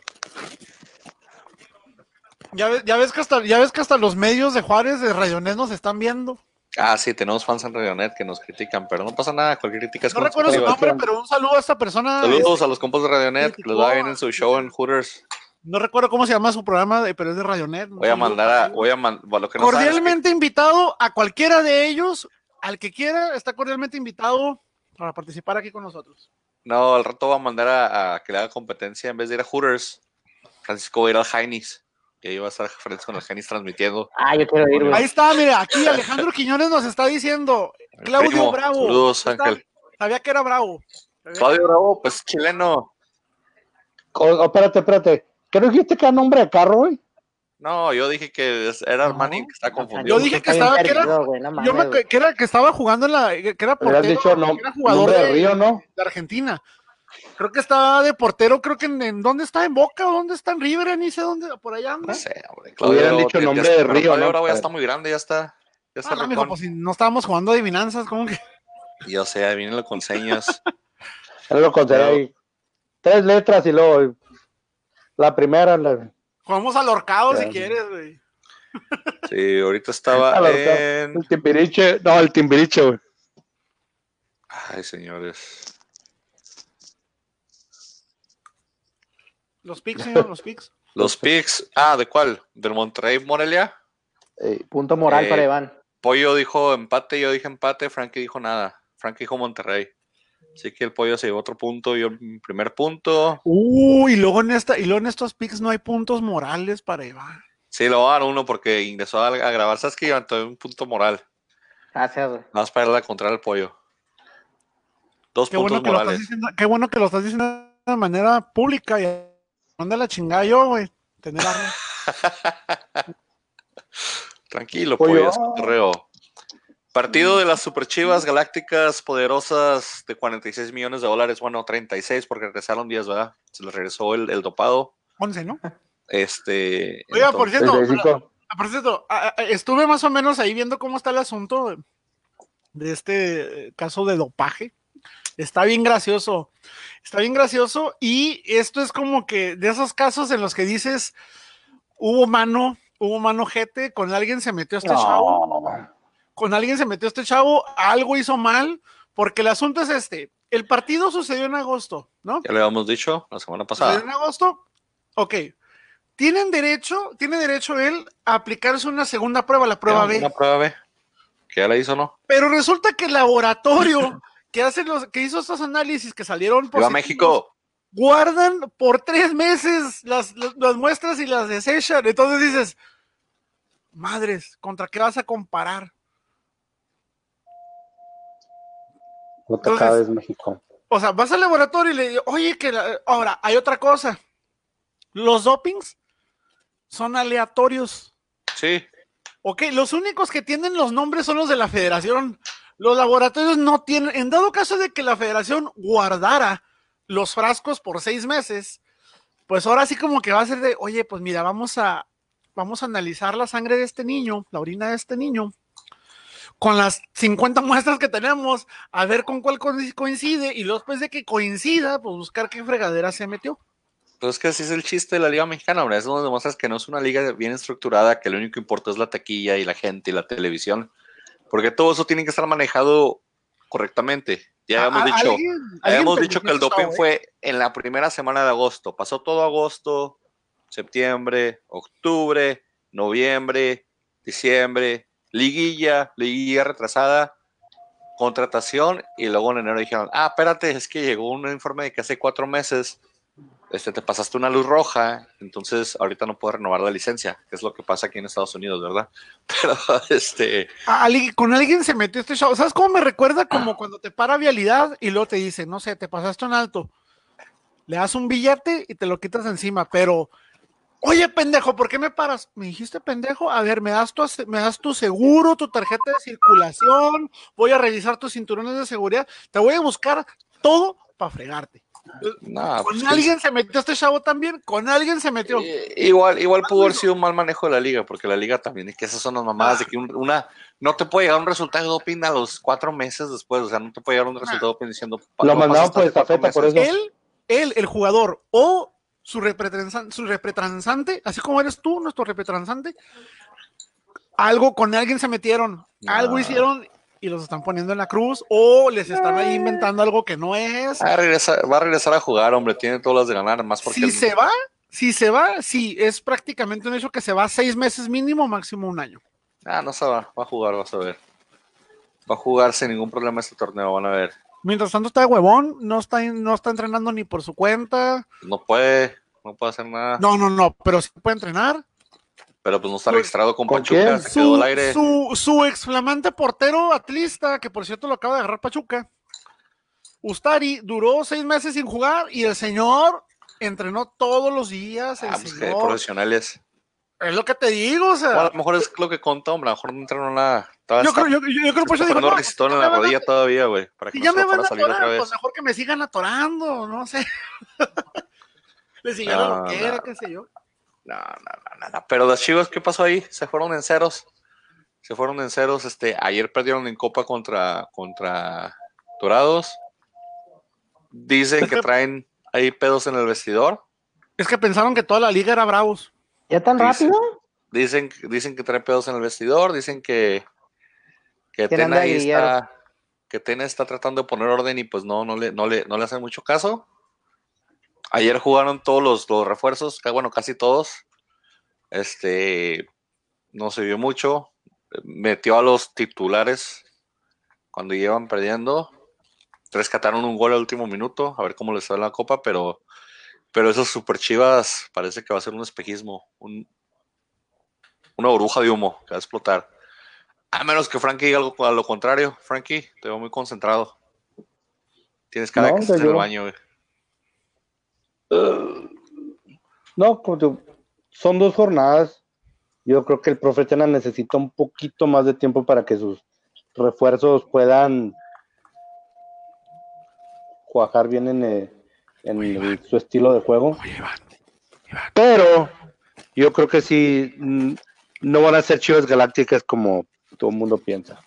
Ya ves, ya ves que hasta, ya ves que hasta los medios de Juárez de Rayonet nos están viendo. Ah, sí, tenemos fans en Radionet que nos critican, pero no pasa nada, cualquier crítica es No recuerdo su nombre, pero un saludo a esta persona. Saludos este, a los compas de Radionet, que les va bien en su show en Hooters. No recuerdo cómo se llama su programa, pero es de Rayonet. Un Voy a mandar a, voy a man- bueno, lo que no cordialmente invitado a cualquiera de ellos, al que quiera, está cordialmente invitado para participar aquí con nosotros. no, al rato voy a mandar a, a que le haga competencia en vez de ir a Hooters. Francisco va a ir al Heinis. Y ahí va a estar Francisco con el Heinis transmitiendo. Ah, yo quiero ir, Ahí está, mira, aquí Alejandro Quiñones nos está diciendo, Claudio primo, Bravo. Saludos, Ángel. Sabía que era Bravo. Sabía- Claudio Bravo, pues chileno. Oh, espérate, espérate. ¿Qué no dijiste que era nombre de carro, güey? No, yo dije que era Armani, No. que está confundido. Yo dije que estaba- que era- perdido, güey, no Yo me, que era que estaba jugando en la, que era portero, dicho no, que era jugador de, Río, ¿no? de Argentina. Creo que estaba de portero, creo que en, en- ¿dónde está? ¿En Boca o dónde está en River? Ni sé dónde, por allá anda. No sé, hombre. Hubieran Bravo, dicho ya- nombre ya- de Río, Claudio ¿no? Bravo ya A está muy grande, ya está. Ya está Ah, no, mijo, pues si no estábamos jugando adivinanzas, ¿cómo que? Yo sé, adivínenlo con señas. [LAUGHS] Él lo conté Pero- ahí. Tres letras y luego la primera. la- Jugamos al horcado si quieres, güey. Sí, ahorita estaba en. El timbiriche. No, el timbiriche, güey. Ay, señores. Los picks, señor, los picks. [LAUGHS] Los picks. Ah, ¿de cuál? ¿Del Monterrey Morelia? Ey, Punto moral Eh, para Iván. Pollo dijo empate, yo dije empate, Frankie dijo nada. Frankie dijo Monterrey. Así que el pollo se llevó otro punto, yo el primer punto. Uh, y luego en esta, y luego en estos picks no hay puntos morales para Iván. Sí, a dar uno porque ingresó a, a grabar. ¿Sabes qué? Levantó un punto moral. Gracias, güey. Nada más para darle a contra al pollo. Dos Qué puntos bueno, que lo estás morales. diciendo, qué bueno que lo estás diciendo de manera pública y manda la chingada yo, güey. Tener armas. [LAUGHS] Tranquilo, Pollo. pollo, es cotorreo. Partido de las Super Chivas Galácticas Poderosas de 46 millones de dólares. Bueno, 36 porque regresaron 10, ¿verdad? Se les regresó el, el dopado. 11, ¿no? Este. Oiga, por cierto, 35. Ah, Por cierto, ah, ah, estuve más o menos ahí viendo cómo está el asunto de, este caso de dopaje. Está bien gracioso. Está bien gracioso. Y esto es como que de esos casos en los que dices, hubo mano, hubo mano jete, con alguien se metió este chavo, No. con alguien se metió este chavo, algo hizo mal, porque el asunto es este. El partido sucedió en agosto, ¿no? Ya le habíamos dicho la semana Sucedió pasada. en agosto. Ok. Tienen derecho, tiene derecho él a aplicarse una segunda prueba, la prueba B. Una prueba B. Que ya la hizo, ¿no? Pero resulta que el laboratorio [LAUGHS] que hace los, que hizo estos análisis que salieron positivos, México. guardan por tres meses las, las, las muestras y las desechan. Entonces dices, madres, ¿contra qué vas a comparar? No te Entonces- acabes, México. O sea, vas al laboratorio y le digo, oye, que la- ahora hay otra cosa. Los dopings son aleatorios. Sí. Ok, los únicos que tienen los nombres son los de la federación. Los laboratorios no tienen, en dado caso de que la federación guardara los frascos por seis meses, pues ahora sí como que va a ser de, oye, pues mira, vamos a, vamos a analizar la sangre de este niño, la orina de este niño, con las 50 muestras que tenemos, a ver con cuál co- coincide, y después de que coincida, pues buscar qué fregadera se metió. Pues es que así es el chiste de la Liga Mexicana, hombre. Es donde demuestras que no es una liga bien estructurada, que lo único que importa es la taquilla y la gente y la televisión. Porque todo eso tiene que estar manejado correctamente. Ya habíamos A- a- dicho, alguien- permitió dicho que el doping ¿eh? fue en la primera semana de agosto. Pasó todo agosto, septiembre, octubre, noviembre, diciembre, liguilla, liguilla retrasada, contratación y luego en enero dijeron, ah, espérate, es que llegó un informe de que hace cuatro meses este, te pasaste una luz roja, entonces ahorita no puedes renovar la licencia, que es lo que pasa aquí en Estados Unidos, ¿verdad? [LAUGHS] Pero, este, con alguien se metió este show. ¿Sabes cómo me recuerda? Como cuando te para vialidad y luego te dice, no sé, te pasaste en alto. Le das un billete y te lo quitas encima, pero, oye, pendejo, ¿por qué me paras? ¿Me dijiste pendejo? A ver, me das tu, me das tu seguro, tu tarjeta de circulación, voy a revisar tus cinturones de seguridad, te voy a buscar todo para fregarte. No, Con pues, alguien se metió este chavo también, con alguien se metió. Eh, Igual, igual pudo haber sido un mal manejo de la liga, porque la liga también, es que esas son las mamadas de que un- una, no te puede llegar un resultado de doping a los cuatro meses después, o sea, no te puede llegar un resultado de doping diciendo. Lo "No mandaban pasaste por estafeta, por meses". eso. él, él, el jugador, o su representan- su repretransante, así como eres tú, nuestro repretransante, algo con alguien se metieron, algo Ah. hicieron y los están poniendo en la cruz, o les están ahí inventando algo que no es. Va a, regresar, va a regresar a jugar, hombre, tiene todas las de ganar, más porque. Si se va, si se va, sí, es prácticamente un hecho que se va seis meses mínimo, máximo un año. Ah, no se va, va a jugar, vas a ver. Va a jugar sin ningún problema este torneo, van a ver. Mientras tanto está de huevón, no está, no está entrenando ni por su cuenta. No puede, no puede hacer nada. No, no, no, pero sí puede entrenar. Pero pues no está Pues, registrado con ¿con Pachuca, quién? se quedó su, al aire. su, su ex flamante portero atlista, que por cierto lo acaba de agarrar Pachuca, Ustari, duró seis meses sin jugar y el señor entrenó todos los días. El Ah, pues, que señor, profesionales. es lo que te digo, o sea. A lo mejor es lo que contó, hombre, a lo mejor no entraron nada. Todavía yo, está- creo, yo, yo- yo creo por eso poniendo no, resistol si en la a- rodilla todavía, güey, para que si no ya me van a otra atorar, vez. pues mejor que me sigan atorando, no sé. [LAUGHS] Le sigue No, lo que era, no. qué sé yo. No, no, no, no. Pero las Chivas, ¿qué pasó ahí? Se fueron en ceros. Se fueron en ceros. Este, ayer perdieron en Copa contra, contra Dorados. Dicen que traen ahí pedos en el vestidor. Es que pensaron que toda la liga era Bravos. ¿Ya tan rápido? Dicen, dicen que traen pedos en el vestidor. Dicen que, que ¿Quién Tena ahí está, que Tena está tratando de poner orden y pues no, no le, no le, no le hacen mucho caso. Ayer jugaron todos los, los refuerzos, bueno, casi todos. Este no se vio mucho. Metió a los titulares cuando iban perdiendo. Rescataron un gol al último minuto, a ver cómo les sale la copa, pero, pero esos super chivas parece que va a ser un espejismo, un, una burbuja de humo que va a explotar. A menos que Frankie diga algo a lo contrario. Frankie, te veo muy concentrado. Tienes cara No, que estás en yo- el baño, güey. No, como te- son dos jornadas. Yo creo que el profe Tena necesita un poquito más de tiempo para que sus refuerzos puedan cuajar bien en, eh, en el- su estilo de juego. Pero yo creo que sí, mm, no van a ser chivas galácticas como todo el mundo piensa.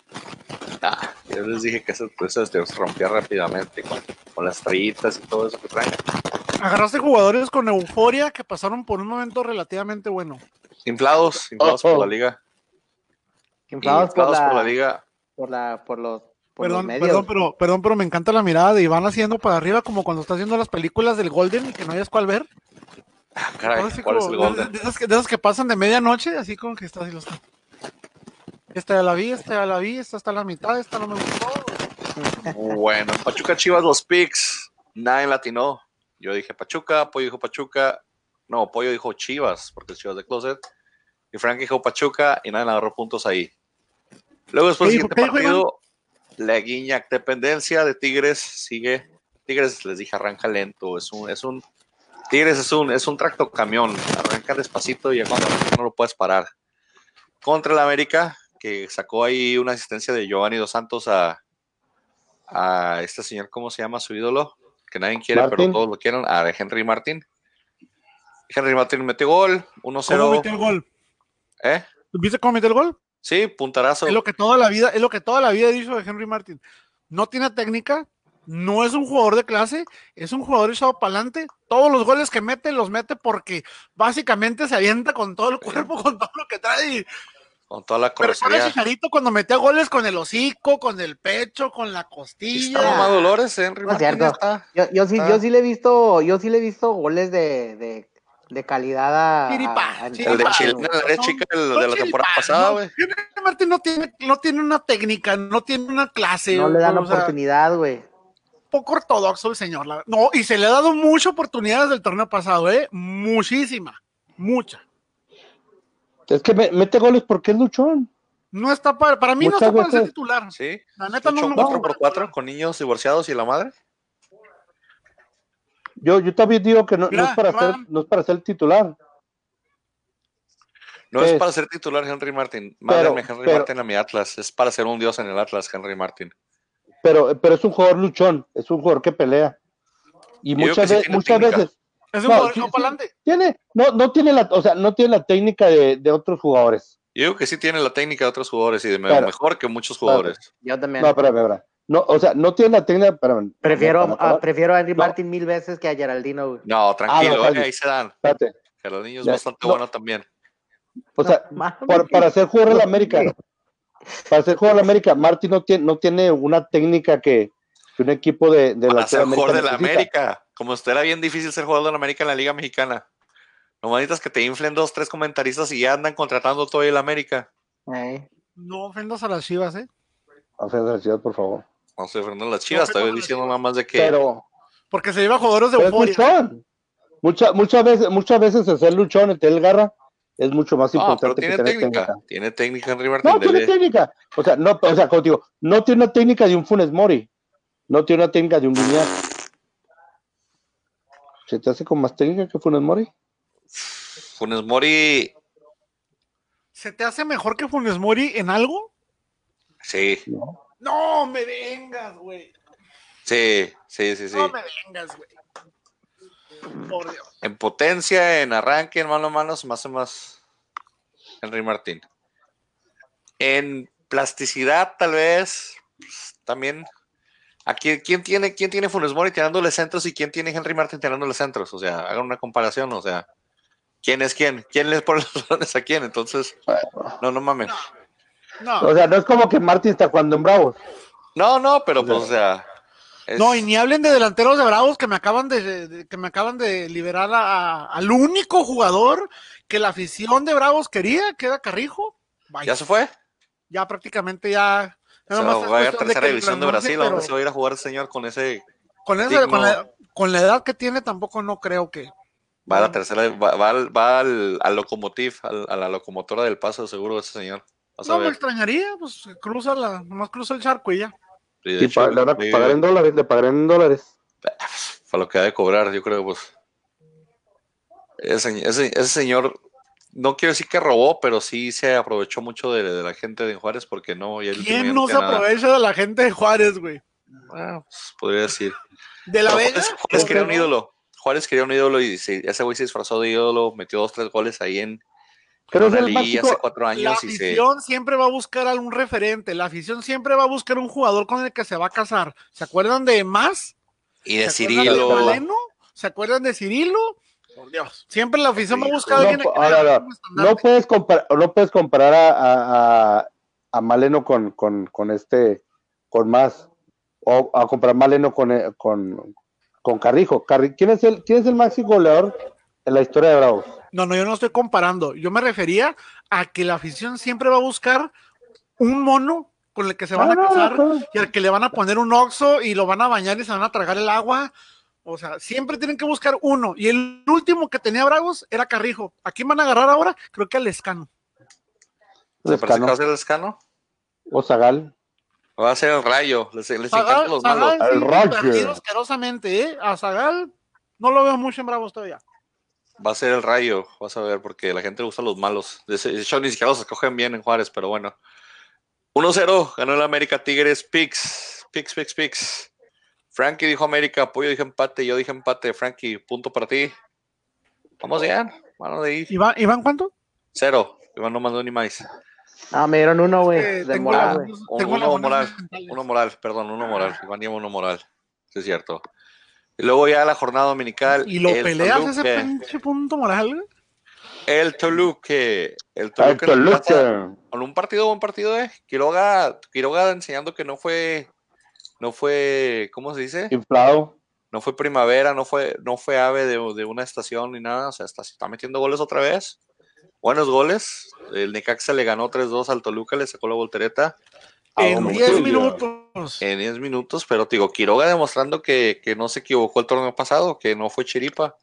[LAUGHS] Ah, yo les dije que pues, eso se rompía rápidamente con, con las estrellitas y todo eso que traen. Agarraste jugadores con euforia que pasaron por un momento relativamente bueno. Inflados, inflados por la liga. Inflados, inflados por, la, por la liga. por la, por los, por los Perdón, medios. perdón, pero, perdón, pero me encanta la mirada de Iván haciendo para arriba como cuando estás viendo las películas del Golden y que no hayas cuál ver. Ah, caray, Así ¿cuál es el de- Golden? De, esas que, de esas que pasan de medianoche, así como que estás y los... Esta ya la vi, esta ya la vi, esta está a la mitad, esta no me gustó. Bueno, Pachuca Chivas, los picks. Nadie latinó. Yo dije Pachuca, Pollo dijo Pachuca. No, Pollo dijo Chivas, porque es Chivas de Closet. Y Frank dijo Pachuca y nadie agarró puntos ahí. Luego después ¿Qué del siguiente dijo, partido, la Guiñac dependencia de Tigres sigue. Tigres les dije arranca lento, es un, es un Tigres es un, es un tracto camión, arranca despacito y ya cuando no lo puedes parar. Contra el América, que sacó ahí una asistencia de Giovanni Dos Santos a, a este señor, ¿cómo se llama su ídolo? Que nadie quiere, pero Martín. todos lo quieren, a Henry Martín. Henry Martín metió gol, ¿Cómo 1-0. metió el gol? ¿Eh? ¿Viste cómo metió el gol? Sí, puntarazo. Es lo que toda la vida, es lo que toda la vida he dicho de Henry Martin. No tiene técnica, no es un jugador de clase, es un jugador echado para adelante. Todos los goles que mete, los mete porque básicamente se avienta con todo el cuerpo, [LAUGHS] con todo lo que trae. Y- Con toda la Pero. Chicharito cuando metía goles con el hocico, con el pecho, con la Está costilla. mamá Dolores, Henry No es Martín ya cierto. está. Yo, yo sí, yo sí le he visto, yo sí le he visto goles de, de, de calidad a, Chiripa, a- a- chiripa. El de Chile, la chica el son de la temporada pasada, ¿no? güey. Henry Martin no tiene, no tiene una técnica, no tiene una clase. no le dan o sea, oportunidad, güey. poco ortodoxo el señor. la- No, y se le ha dado mucha oportunidad desde el torneo pasado, ¿eh? Muchísima, mucha. Es que me- mete goles porque es luchón. No está para, para mí no está para ser titular. Sí. La neta no, no, 4 no. por 4 con niños divorciados y la madre. Yo, yo también digo que no, es para ser, no es para ser titular. No ¿Qué es es? para ser titular Henry Martin. Mándenme Henry pero- Martin a mi Atlas. Es para ser un dios en el Atlas, Henry Martin. Pero, pero es un jugador luchón, es un jugador que pelea. Y Yo muchas, que sí ve- tiene muchas técnica. veces Es un No, jugador sí, para adelante. tiene, no, no tiene la, o sea, no tiene la técnica de, de otros jugadores. Yo digo que sí tiene la técnica de otros jugadores y de mejor que muchos jugadores. Yo también. No, espérame, espérame. No, o sea, no tiene la técnica, espérame. prefiero, no, a, prefiero a Henry No. Martin mil veces que a Geraldino. güey. No, tranquilo, no, eh, ahí se dan. Espérate. Geraldinho es Ya, bastante no. bueno también. O sea, por- para ser jugador de la América, para ser jugador de la América, Martín no tiene, no tiene una técnica que, que un equipo de, de Para la ser jugador de la. América. Como usted era bien difícil ser jugador de la América en la Liga Mexicana. No necesitas que te inflen dos, tres comentaristas y ya andan contratando todo el América. Eh, No ofendas a las chivas, ¿eh? O sea, felicidades, por favor. No estoy ofendiendo a las chivas, No, diciendo nada más de que. Pero, Porque se lleva jugadores de es euforia. luchón. Mucha, muchas veces, muchas veces el ser luchón, el tener garra, es mucho más no, pero importante tiene que tener técnica. técnica. Tiene técnica Henry Martin. No, tiene técnica. O sea, no, o sea, como digo, no tiene una técnica de un Funes Mori. No tiene una técnica de un Guiñac. ¿Se te hace con más técnica que Funes Mori? Funes Mori, ¿Se te hace mejor que Funes Mori en algo? sí, No. No me vengas, güey. sí, sí, sí, sí. No me vengas, güey. Por Dios. En potencia, en arranque, en mano a mano, se me hace más Henry Martín. En plasticidad, tal vez, pues, también. Aquí, ¿quién tiene, quién tiene Funes Mori tirándole centros y quién tiene Henry Martin tirándole centros? O sea, hagan una comparación, o sea, ¿quién es quién? ¿Quién les pone [LAUGHS] los balones a quién? Entonces, no, no mames. No. O sea, no es como que Martín está jugando en Bravos. No, no, pero pues, o sea. es- No, y ni hablen de delanteros de Bravos que me acaban de, de- que me acaban de liberar a- a- al único jugador que la afición de Bravos quería, que era Carrijo. ¿Ya se fue? ya prácticamente ya. Ya Se nomás va a ir a cuestión de tercera división de Brasil, ¿a dónde se va a ir a jugar el señor con ese? Con, ese- digno- con, la, con la edad que tiene tampoco no creo que. Va a la tercera, va, va al, va al, al locomotiv, al- a la locomotora del paso, seguro ese señor. Vas No me extrañaría, pues cruza la, nomás cruza el charco y ya. Y hecho, pa- le van a le- pagar en dólares, le pagarán en dólares. para lo que ha de cobrar, yo creo, pues. Ese, ese, ese señor, no quiero decir que robó, pero sí se aprovechó mucho de, de la gente de Juárez porque no. Ya ¿Quién no se nada. aprovecha de la gente de Juárez, güey? Ah, pues, podría decir. De la Vega. Juárez, Juárez ¿por quería un ídolo. Juárez quería un ídolo y se- ese güey se disfrazó de ídolo, metió dos, tres goles ahí en, Pero es el hace cuatro La años y se. afición siempre va a buscar a un referente. La afición siempre va a buscar un jugador con el que se va a casar. ¿Se acuerdan de Más? Y de ¿Se acuerdan Cirilo. ¿Se acuerdan de Cirilo? Por Dios. Siempre la afición va a buscar a No, alguien ahora, estandarte. no puedes comparar, no puedes comparar a, a, a- a Maleno con, con, con este, con más, o a comparar Maleno con, eh, con, con Carrijo. Carri- ¿quién, es el, ¿Quién es el máximo goleador en la historia de Bravos? No, no, yo no estoy comparando. Yo me refería a que la afición siempre va a buscar un mono con el que se van Ah, a no, casar no, no. y al que le van a poner un oxo y lo van a bañar y se van a tragar el agua. O sea, siempre tienen que buscar uno. Y el último que tenía Bravos era Carrijo. ¿A quién van a agarrar ahora? Creo que al Escano. ¿Se parece que va a ser el escano? o Zagal. Va a ser el rayo. Les, les Zagal, encantan los malos. Zagal Al sí, Roger. perdido asquerosamente, ¿eh? A Zagal no lo veo mucho en Bravos todavía. Va a ser el rayo, vas a ver, porque la gente le gustan los malos. De hecho, ni siquiera los escogen bien en Juárez, pero bueno. 1-0, ganó el América Tigres, Pix, Pix, Pix, Pix. Frankie dijo América, Pollo dije empate, yo dije empate, Frankie, punto para ti. Vamos bien, vamos de ahí. ¿Iván, ¿Iván cuánto? Cero, Iván no mandó ni más. Ah, me dieron uno, güey. Eh, de tengo moral, güey. Uno buenas moral, uno moral, perdón, uno moral. Iván lleva uno moral, sí es cierto. Y luego ya la jornada dominical. Y lo el peleas ese Toluca, pinche punto moral, güey. El Toluque, el en casa- Toluca. con un partido, buen partido, eh. Quiroga, Quiroga enseñando que no fue, no fue, ¿cómo se dice? Inflado. No fue primavera, no fue, no fue ave de, de una estación ni nada, o sea, está, está metiendo goles otra vez. Buenos goles. El Necaxa le ganó 3-2 al Toluca, le sacó la voltereta. En como 10 tuyo. minutos. en 10 minutos, pero te digo, Quiroga demostrando que, que no se equivocó el torneo pasado, que no fue chiripa.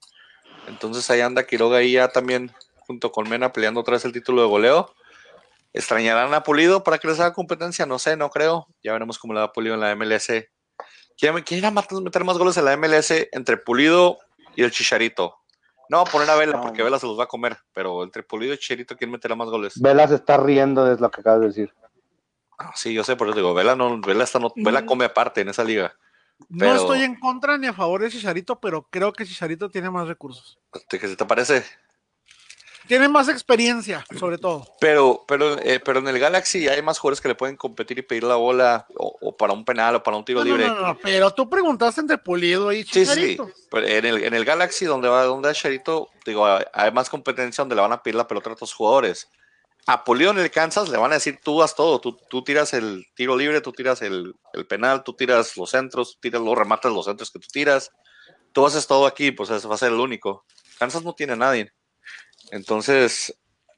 Entonces ahí anda Quiroga ahí ya también junto con Mena peleando otra vez el título de goleo. ¿Extrañarán a Pulido para que les haga competencia? No sé, no creo. Ya veremos cómo le va Pulido en la MLS. ¿Quién, quién irá a meter más goles en la MLS entre Pulido y el Chicharito? No, poner a Vela, No. porque Vela se los va a comer. Pero entre Pulido y Chicharito, ¿quién meterá más goles? Vela se está riendo de lo que acabas de decir. Ah, sí, yo sé, por eso digo, Vela, no, Vela, está no, Vela come aparte en esa liga. No estoy en contra ni a favor de Chicharito, pero creo que Chicharito tiene más recursos. ¿Qué se te parece? Tiene más experiencia, sobre todo. Pero, pero, eh, pero en el Galaxy hay más jugadores que le pueden competir y pedir la bola o, o para un penal o para un tiro No, libre. no, no, pero tú preguntaste entre Pulido y Sí, sí, sí. Chicharito. Pero en el, en el Galaxy, donde va donde Charito, digo, hay más competencia donde le van a pedir la pelota a otros jugadores. A Pulido en el Kansas le van a decir tú haz todo, tú, tú tiras el tiro libre, tú tiras el, el penal, tú tiras los centros, tú tiras los remates, los centros que tú tiras, tú haces todo aquí, pues va a ser el único. Kansas no tiene a nadie. Entonces,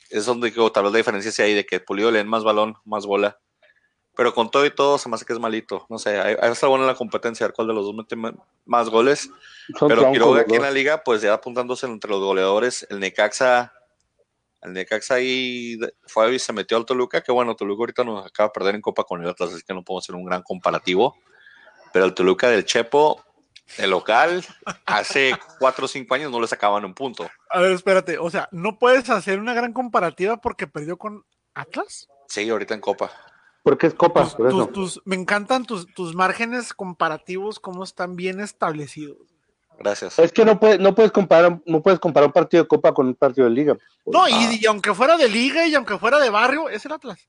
es donde digo, tal vez la diferencia sea ahí de que Pulido le den más balón, más bola. Pero con todo y todo, se me hace que es malito. No sé, ahí está buena la competencia, a ver cuál de los dos mete más goles. Son Pero Quiroga aquí en la liga, pues ya apuntándose entre los goleadores, el Necaxa, el Necaxa ahí fue y se metió al Toluca, que bueno, Toluca ahorita nos acaba de perder en Copa con el Atlas, así que no podemos hacer un gran comparativo. Pero el Toluca del Chepo, el local, hace cuatro o cinco años no le sacaban un punto. A ver, espérate. O sea, no puedes hacer una gran comparativa porque perdió con Atlas. Sí, ahorita en Copa. Porque es copa, Tus- por eso. tus- tus- me encantan tus, tus márgenes comparativos, cómo están bien establecidos. Gracias. Es que no puedes, no puedes comparar, no puedes comparar un partido de copa con un partido de liga. No, y, Ah. y aunque fuera de liga y aunque fuera de barrio, es el Atlas.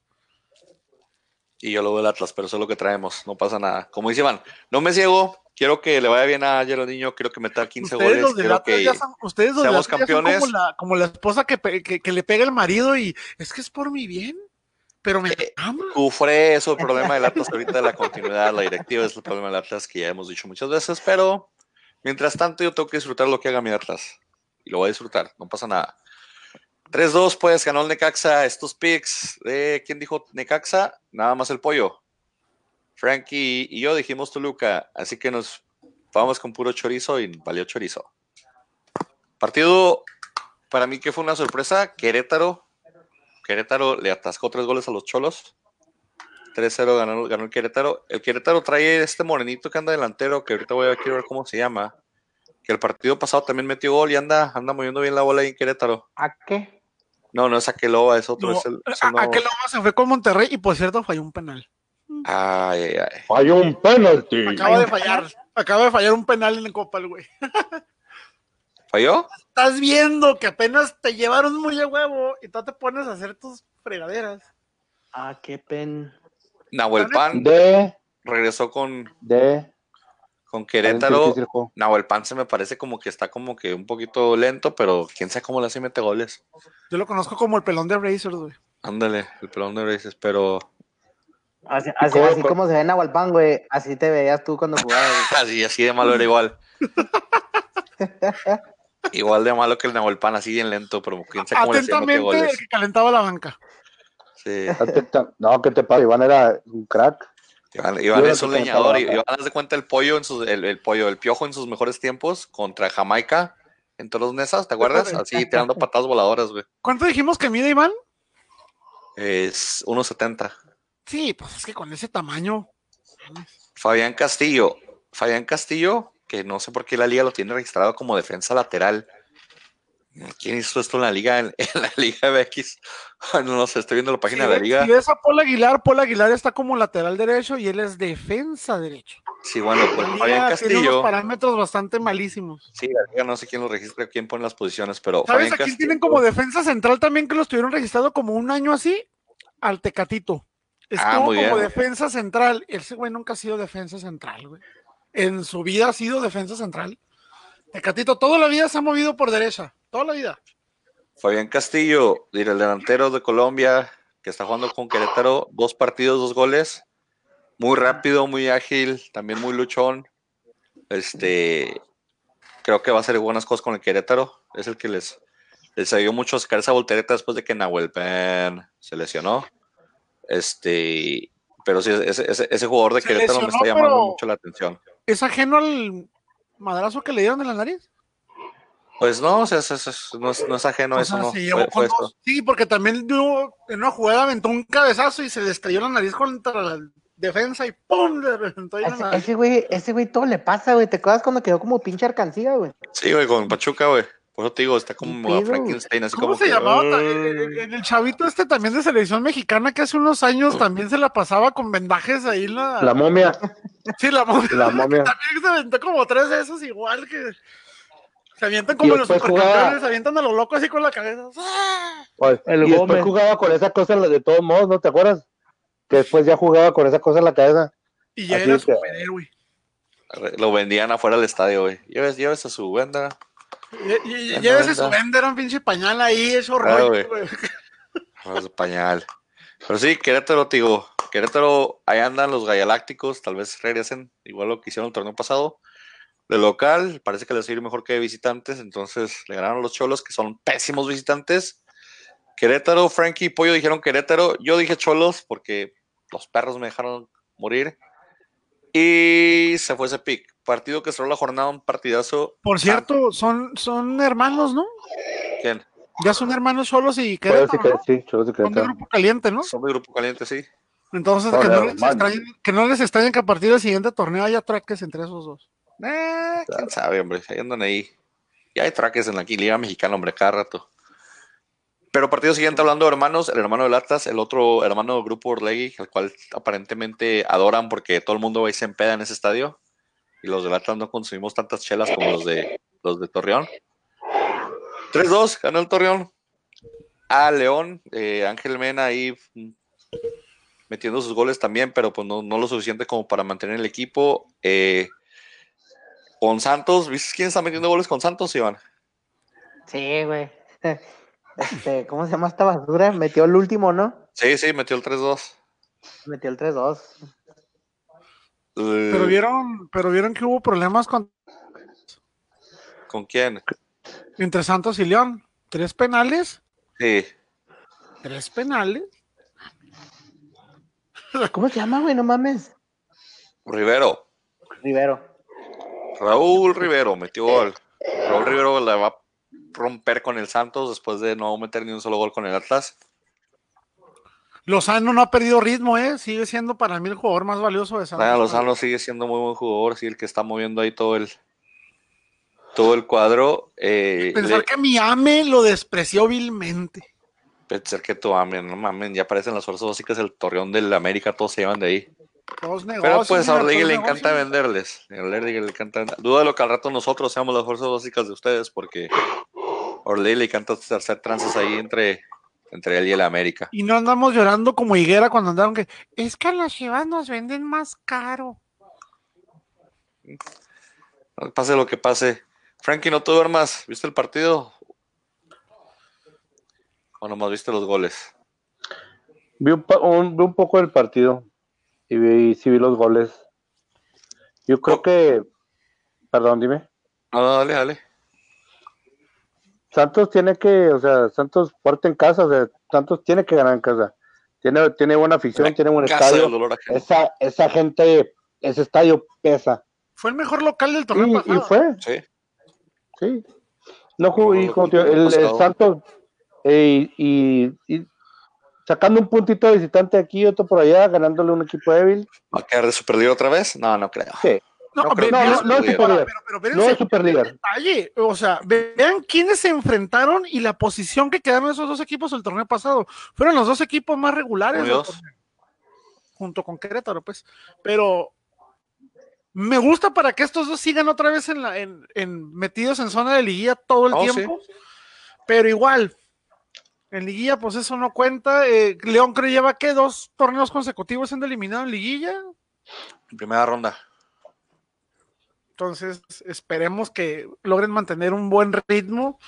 Y yo lo veo el Atlas, pero eso es lo que traemos, no pasa nada. Como dice Iván, no me ciego, quiero que le vaya bien a Niño, quiero que meta 15 Ustedes goles, los del quiero que... ya son, ustedes los del seamos Atlas ya son campeones. como la, como la esposa que, pe- que, que le pega el marido y es que es por mi bien, pero me Eh, ama. Cufre, eso es el problema del Atlas ahorita de la continuidad, la directiva es el problema del Atlas que ya hemos dicho muchas veces, pero mientras tanto yo tengo que disfrutar lo que haga mi Atlas y lo voy a disfrutar, no pasa nada. 3-2 pues ganó el Necaxa, estos picks de ¿quién dijo Necaxa? Nada más el pollo. Frankie y yo dijimos Toluca, así que nos vamos con puro chorizo y valió chorizo. Partido para mí que fue una sorpresa, Querétaro Querétaro le atascó tres goles a los Cholos. 3-0 ganó, ganó el Querétaro. El Querétaro trae este morenito que anda delantero, que ahorita voy a quiero ver cómo se llama. Que el partido pasado también metió gol y anda, anda moviendo bien la bola ahí en Querétaro. ¿A qué? No, no es Aqueloba, es otro. No, es el, es el a- nuevo. aquel hombre se fue con Monterrey y por cierto falló un penal. Ay, ay, ay. Falló un penalti. Acaba de fallar, acaba de fallar un penal en la Copa, el güey. [LAUGHS] ¿Falló? Estás viendo que apenas te llevaron muy a huevo y tú te pones a hacer tus fregaderas. Ah, qué pen. Nahuel Pan De, regresó con, de. con Querétaro. Nahuel Pan se me parece como que está como que un poquito lento, pero quién sabe cómo le hace y mete goles. Yo lo conozco como el pelón de Racers, güey. Ándale, el pelón de Races, pero Así, así, ¿Cómo- así cómo- como se ve en Agualpan, güey. Así te veías tú cuando jugabas. güey. [LAUGHS] Así, así de malo era igual. [LAUGHS] igual de malo que el Nahuel Pan, así bien lento, pero quién sabe cómo Atentamente, el que calentaba la banca. Sí. Atenta- No, ¿qué te pasa? Iván era un crack. Iván, Iván es un leñador. Iván, haz de cuenta el pollo, en sus, el, el pollo, el piojo en sus mejores tiempos contra Jamaica en todos los mesas, ¿te acuerdas? Así tirando patadas voladoras, güey. ¿Cuánto dijimos que mide Iván? Es 1.70. Sí, pues es que con ese tamaño. Fabián Castillo. Fabián Castillo, que no sé por qué la liga lo tiene registrado como defensa lateral. ¿Quién hizo esto en la liga? En, [LAUGHS] en la liga MX. Bueno, no sé, estoy viendo la página de la liga. si ves a Paul Aguilar, Paul Aguilar está como lateral derecho y él es defensa derecho. Sí, bueno, pues La Fabián liga tiene Castillo. unos parámetros bastante malísimos. Sí, la liga no sé quién lo registra, quién pone las posiciones, pero ¿Sabes Fabián a quién Castillo- tienen como defensa central también que lo estuvieron registrado como un año así? Al Tecatito. Estuvo Ah, como bien. defensa central. Ese güey nunca ha sido defensa central, güey. En su vida ha sido defensa central. Tecatito toda la vida se ha movido por derecha. Toda la vida. Fabián Castillo, el delantero de Colombia, que está jugando con Querétaro, dos partidos, dos goles. Muy rápido, muy ágil, también muy luchón. Este, creo que va a hacer buenas cosas con el Querétaro. Es el que les, les ayudó mucho a sacar esa voltereta después de que Nahuel Pan se lesionó. Este, Pero sí, ese, ese, ese jugador de Se Querétaro me está llamando mucho la atención. ¿Es ajeno al madrazo que le dieron en la nariz? Pues no, o sea, es- es- es- no, es, no es ajeno, O eso no. se Fue, llevó fue con esto. dos. Sí, porque también dio, en una jugada aventó un cabezazo y se le estrelló la nariz contra la defensa y ¡pum! Le reventó ahí la Ese, nariz. ese güey, ese güey todo le pasa, güey. ¿Te acuerdas cuando quedó como pinche arcancía, güey? Sí, güey, con Pachuca, güey. Por eso te digo, está como ¿Qué a? Frankenstein, así ¿Cómo como se que, llamaba? En el chavito este también de selección mexicana que hace unos años también se la pasaba con vendajes ahí la... La momia, Sí, la momia. la momia. [LAUGHS] También se aventó como tres de esos igual que... Se avientan como los después supercampeones, jugaba- se avientan a lo loco así con la cabeza. ¡Ah! Oye, El y después Gómez. jugaba con esa cosa de todos modos, ¿no te acuerdas? Que después ya jugaba con esa cosa en la cabeza. Y ya Así era es que- superhéroe. Lo vendían afuera del estadio, güey. Lleves, lleves a su venda. Y- Llévese su vender un pinche pañal ahí, hecho Ah, rollo, güey. pañal. Pero sí, Querétaro, te digo, Querétaro, ahí andan los galácticos, tal vez regresen, igual lo que hicieron el torneo pasado. De local, parece que les va a ir mejor que de visitantes, entonces le ganaron los cholos, que son pésimos visitantes. Querétaro, Frankie y Pollo dijeron Querétaro, yo dije cholos porque los perros me dejaron morir. Y se fue ese pick. Partido que cerró la jornada, un partidazo. Por cierto, son, son hermanos, ¿no? ¿Quién? Ya son hermanos solos y sí, Querétaro, que, ¿no? sí, Son de grupo caliente, ¿no? Son de grupo caliente, sí. Entonces, que no, les extrañen, que no les extrañen que a partir del siguiente torneo haya traques entre esos dos. Eh, quién sabe, hombre, ahí andan ahí. Ya hay traques en la Liga Mexicana, hombre, cada rato. Pero partido siguiente, hablando de hermanos, el hermano del Atlas, el otro hermano del grupo Orlegui, el cual aparentemente adoran porque todo el mundo y se empeda en ese estadio. Y los del Atlas no consumimos tantas chelas como los de los de Torreón. 3-2, ganó el Torreón. A León, eh, Ángel Mena ahí mm, metiendo sus goles también, pero pues no, no lo suficiente como para mantener el equipo. Eh, con Santos, ¿viste quién está metiendo goles con Santos, Iván? Sí, güey. [LAUGHS] Este, ¿Cómo se llama esta basura? Metió el último, ¿no? Sí, sí, metió el 3-2. Metió el 3-2. Eh, Pero vieron, pero vieron que hubo problemas con, ¿Con quién? entre Santos y León. Tres penales, Sí. tres penales. ¿Cómo se llama, güey? No mames. Rivero. Rivero. Raúl Rivero metió gol. Raúl Rivero la va a romper con el Santos después de no meter ni un solo gol con el Atlas. Lozano no ha perdido ritmo, ¿eh? Sigue siendo para mí el jugador más valioso de Santos. Lozano sigue siendo muy buen jugador, sí, el que está moviendo ahí todo el todo el cuadro. Eh, Pensar le- que Miame lo despreció vilmente. pensar que tu hambre, no mames, ya aparecen las fuerzas básicas del Torreón del América, todos se llevan de ahí. Pero pues a todos le encanta negocios. venderles. A Orlegui le encanta Duda de lo que al rato nosotros seamos las fuerzas básicas de ustedes, porque a Orlegui le encanta hacer tranzas ahí entre, entre él y el América. Y no andamos llorando como higuera cuando andaron que es que a las chivas nos venden más caro. Pase lo que pase. Frankie, no te duermas. ¿Viste el partido? ¿O nomás viste los goles? Vi un, un poco del partido y vi, sí vi los goles. Yo creo Oh. que, perdón, dime. No, no, dale, dale. Santos tiene que, o sea, Santos fuerte en casa, o sea, Santos tiene que ganar en casa. Tiene, tiene buena afición, La tiene buen estadio. Esa, esa gente, ese estadio pesa. Fue el mejor local del torneo Y, y pasado. fue, Sí. sí. No jugó, y Como el el, el pasado. Santos, eh, y, y sacando un puntito de visitante aquí, otro por allá, ganándole a un equipo débil. ¿Va a quedar de superlíder otra vez? No, no creo. Sí. No, No vean- no, no es pero- pero vean No es Superliga. detalle. O sea, vean quiénes se enfrentaron y la posición que quedaron esos dos equipos el torneo pasado. Fueron los dos equipos más regulares. Junto con Querétaro, pues. Pero me gusta para que estos dos sigan otra vez en la, en, en- metidos en zona de liguilla todo el Oh, tiempo. Pero igual, en liguilla, pues eso no cuenta. Eh, León creo lleva que dos torneos consecutivos siendo eliminado en liguilla. En primera ronda. Entonces, esperemos que logren mantener un buen ritmo.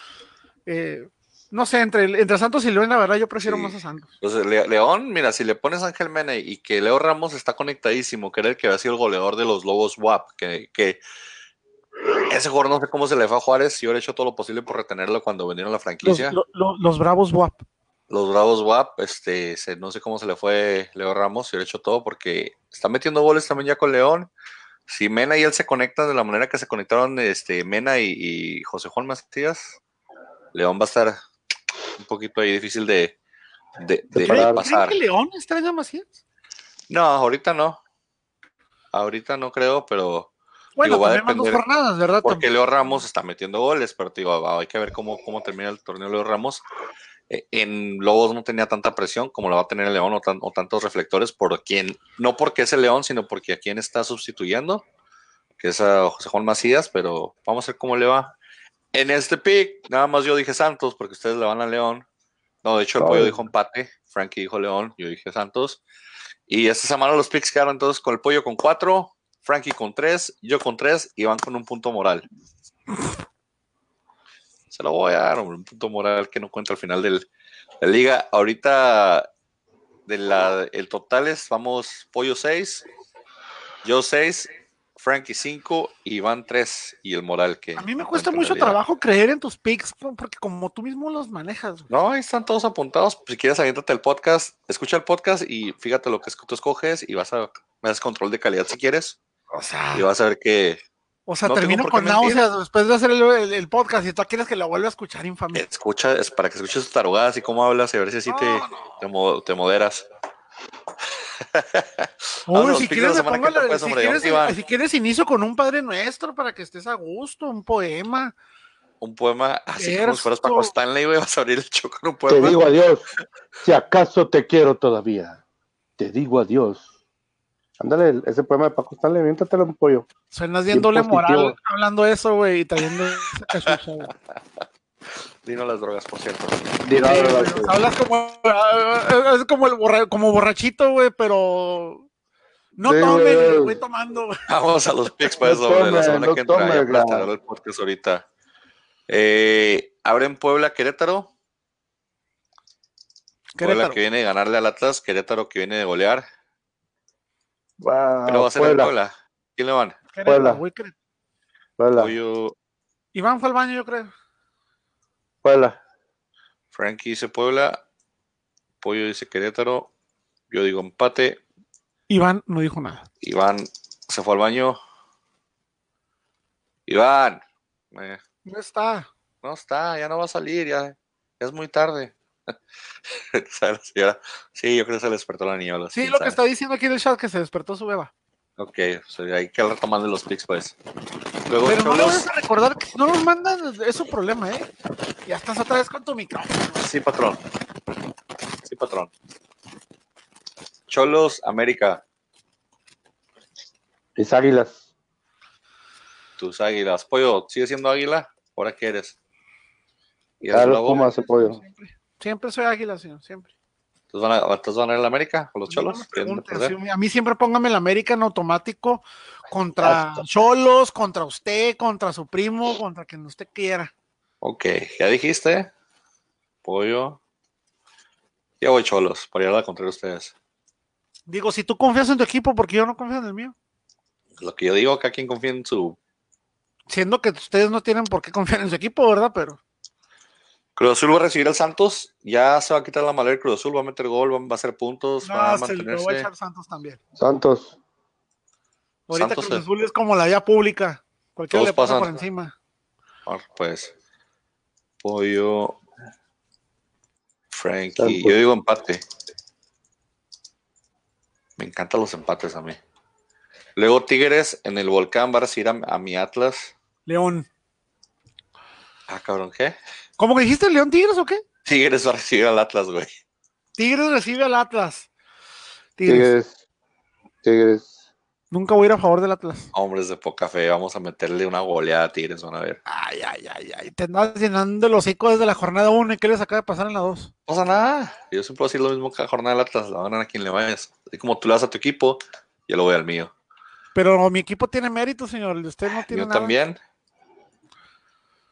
Eh, no sé, entre, entre Santos y León, la verdad, yo prefiero Sí. más a Santos. Entonces, Le- León, mira, si le pones a Ángel Mena y que Leo Ramos está conectadísimo, que era el que había sido el goleador de los Lobos WAP, que, que ese jugador no sé cómo se le fue a Juárez, y yo he hecho todo lo posible por retenerlo cuando vinieron a la Los, franquicia. lo- lo- los Bravos WAP. los Bravos WAP, este, se- no sé cómo se le fue Leo Ramos, y lo hecho todo porque está metiendo goles también ya con León. Si Mena y él se conectan de la manera que se conectaron este, Mena y, y José Juan Macías, León va a estar un poquito ahí difícil de, de- de- de parar. ¿Creen pasar. que León extraña a Macías? No, ahorita no. Ahorita no creo, pero Bueno, Digo, va a dos depender, jornadas, ¿verdad? porque Leo Ramos está metiendo goles, pero te digo, hay que ver cómo, cómo termina el torneo Leo Ramos. Eh, En Lobos no tenía tanta presión como la va a tener el León o, tan- o tantos reflectores por quien, no porque es el León, sino porque a quien está sustituyendo, que es a José Juan Macías, pero vamos a ver cómo le va. En este pick, nada más yo dije Santos, porque ustedes le van a León. No, de hecho el Oh. pollo dijo empate, Frankie dijo León, yo dije Santos. Y esta semana los picks quedaron entonces con el pollo con cuatro, Frankie con tres, yo con tres y van con un punto moral. Se lo voy a dar, hombre, un punto moral que no cuenta al final del, de la liga. Ahorita de la, el total es, vamos, pollo 6, yo 6, Frankie 5 y Iván 3 y el moral que... A mí me cuesta mucho trabajo creer en tus picks, porque como tú mismo los manejas. güey. No, ahí están todos apuntados. Si quieres, aviéntate el podcast, escucha el podcast y fíjate lo que tú escoges y vas a me das control de calidad si quieres O sea, y vas a ver que o sea no termino con náuseas después de hacer el, el- el podcast y tú quieres que lo vuelva a escuchar, infame. escucha, es para que escuches tus tarugadas y cómo hablas y a ver si así te, No, te, mo- te moderas. Uy, si la quieres, la- si, hombre, quieres, Iván. si quieres inicio con un Padre Nuestro para que estés a gusto, un poema. Un poema así como si fueras Paco. Stanley, güey, vas a abrir el show con un Te poema. digo adiós. Si acaso te quiero todavía. Te digo adiós. Ándale, ese poema de Paco Stanley, miéntatelo un pollo. Suenas bien doble positivo. moral hablando eso, güey, y trayendo esa. [LAUGHS] Dino las drogas, por cierto. Di, no, Sí, no, no, güey, no. o sea, hablas como, ah, es como el borra- como borrachito, güey, pero no Sí, tomen, güey. voy tomando. güey. [LAUGHS] Vamos a los picks para No eso, hombre, la semana no que entra. tome, Ya el podcast ahorita. Eh, abren Puebla, Querétaro. Puebla Querétaro. que viene de ganarle al Atlas, Querétaro que viene de golear. Wow, Pero va a ser el Puebla, Puebla. ¿Quién le van? Puebla. Puebla, Iván fue al baño, yo creo. Puebla. Frankie dice Puebla. Pollo dice Querétaro. Yo digo empate. Iván no dijo nada. Iván se fue al baño. Iván. eh, No está. no está, ya no va a salir, ya, ya es muy tarde. [LAUGHS] ¿Sabe la señora? Sí, yo creo que se le despertó la así, Sí, lo que está diciendo aquí en el chat que se despertó su beba. Ok, o sea, hay que retomar de los pics, pues. Luego, Pero no vayas a recordar que si no nos mandan, es su problema, ¿eh? Ya estás otra vez con tu micrófono. Sí, patrón. Sí, patrón. Cholos, América, Mis águilas. tus águilas. Pollo, ¿sigue siendo águila? ¿Ahora qué eres? ¿Y A eres los? Pumas, el pollo. Siempre, siempre soy águila, señor, siempre. ¿Entonces van, a, entonces van a ir a la América con los No cholos? a mí siempre póngame el América en automático contra Cholos, contra usted, contra su primo, contra quien usted quiera. Ok, ya dijiste. Pollo. Ya voy cholos, para ir a la contra ustedes. Digo, si tú confías en tu equipo, porque yo no confío en el mío. Lo que yo digo, que quien confía en su Siendo que ustedes no tienen por qué confiar en su equipo, ¿verdad? Pero Cruz Azul va a recibir al Santos. Ya se va a quitar la maleta. Cruz Azul va a meter gol, va va a hacer puntos, va a no, se lo voy a mantenerse. echar Santos también. Santos. Ahorita Santos Cruz Azul es como la vía pública. Cualquiera Todos le pasa pasan. por encima. Ah, Pues. Pollo. Frankie. Santos. Yo digo empate. Me encantan los empates a mí. Luego Tigres en el volcán va a recibir a, a mi Atlas. León. Ah, cabrón, ¿qué? ¿Cómo que dijiste León Tigres o qué? Tigres va a recibir al Atlas, güey. Tigres recibe al Atlas. Tigres. Tigres. Tigres. Nunca voy a ir a favor del Atlas. Hombres de poca fe, vamos a meterle una goleada a Tigres, van a ver. Ay, ay, ay, ay. Te andas llenando los hocico desde la jornada 1 y qué les acaba de pasar en la 2. No pasa nada. Yo siempre voy a decir lo mismo que la jornada del Atlas. La van a ganar a quien le vayas. Así como tú le das a tu equipo, yo lo voy al mío. Pero mi equipo tiene mérito, señor. Usted no tiene nada. también.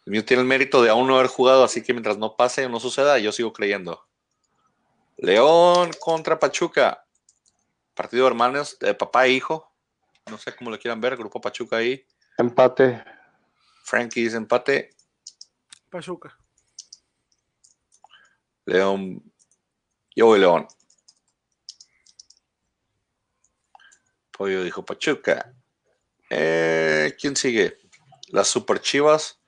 El mío tiene el mérito de aún no haber jugado, así que mientras no pase o no suceda, yo sigo creyendo. León contra Pachuca. Partido de hermanos, de papá e hijo. No sé cómo lo quieran ver. Grupo Pachuca ahí. Empate. Frankie dice empate. Pachuca. León Yo voy León. Pollo dijo Pachuca. Eh, ¿Quién sigue? Las Super Chivas.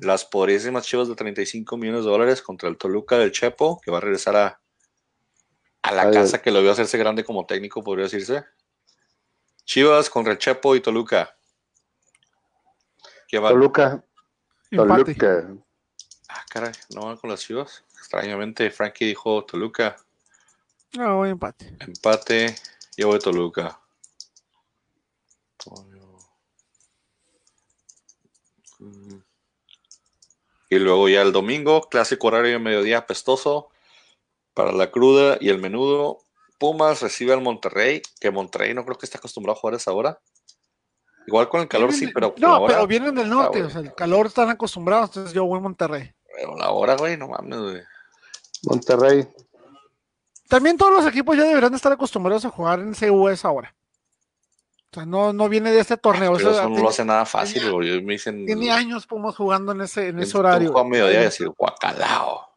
Las poderísimas Chivas de 35 millones de dólares contra el Toluca del Chepo, que va a regresar a, a la Ay, casa que lo vio hacerse grande como técnico, podría decirse. Chivas contra el Chepo y Toluca. ¿Qué va? Toluca. Empate. Toluca. Ah, caray, no van con las Chivas. Extrañamente, Frankie dijo Toluca. No, voy empate. Empate, yo voy Toluca. Y luego ya el domingo, clásico horario de mediodía apestoso para la cruda y el menudo. Pumas recibe al Monterrey, que Monterrey no creo que esté acostumbrado a jugar a esa hora. Igual con el calor sí, pero No, pero vienen del norte, o sea, el calor están acostumbrados, entonces yo voy a Monterrey. pero la hora, güey, no mames, güey. Monterrey. También todos los equipos ya deberán de estar acostumbrados a jugar en CU esa hora. Sea, no, no viene de este torneo. Pero eso eso no lo hace nada fácil, güey. Me dicen. tiene años Pumas jugando en ese, en ese horario. a mediodía y decir, guacalao.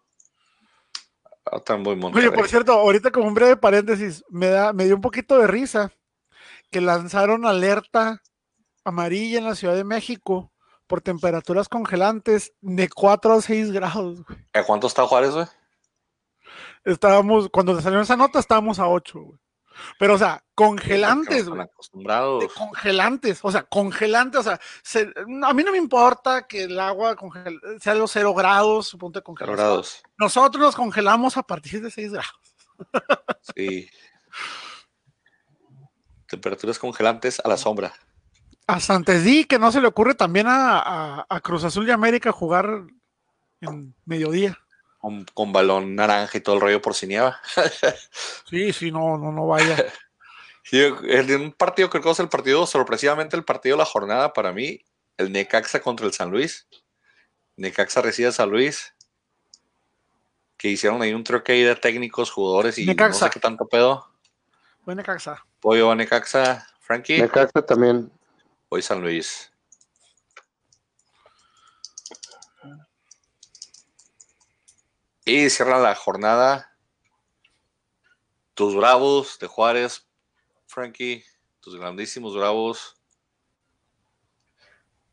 Muy. Oye, por cierto, ahorita como un breve paréntesis, me, da, me dio un poquito de risa que lanzaron alerta amarilla en la Ciudad de México por temperaturas congelantes de 4 a 6 grados. güey. ¿A cuánto está Juárez, güey? Estábamos, cuando salió esa nota, estábamos a 8, güey. Pero, o sea, congelantes, güey. acostumbrados. de congelantes, o sea, congelantes, o sea, se- a mí no me importa que el agua congel- sea los 0 grados, su punto de Cero congelación. grados. Nosotros nos congelamos a partir de 6 grados. Sí. Temperaturas congelantes a la sombra. A Santesí, que no se le ocurre también a, a- a Cruz Azul y América jugar en mediodía. Con, con balón naranja y todo el rollo por si nieva. [LAUGHS] Sí, sí, no, no, no vaya. Sí, el- un partido creo que es el partido, sorpresivamente el partido de la jornada para mí, el Necaxa contra el San Luis. Necaxa recibe a San Luis. Que hicieron ahí un troque ahí de técnicos, jugadores y no Necaxa. sé qué tanto pedo. Buena caxa. Pollo a Necaxa, Frankie. Necaxa también. Hoy San Luis. Y cierra la jornada. Tus bravos de Juárez, Frankie, tus grandísimos bravos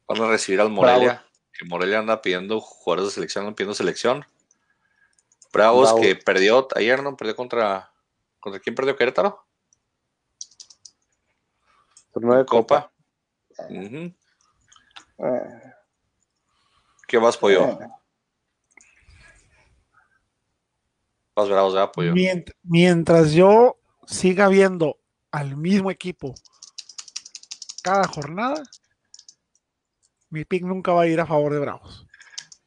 van a recibir al Morelia. Que Morelia anda pidiendo jugadores de selección, andan pidiendo selección. Bravos Bravo. que perdió ayer, ¿no? Perdió contra. ¿Contra quién perdió Querétaro? Torneo de Copa. Eh, ¿Qué vas, pollo? eh. Bravos, ¿verdad, pollo? Mient- mientras yo siga viendo al mismo equipo cada jornada, mi pick nunca va a ir a favor de Bravos.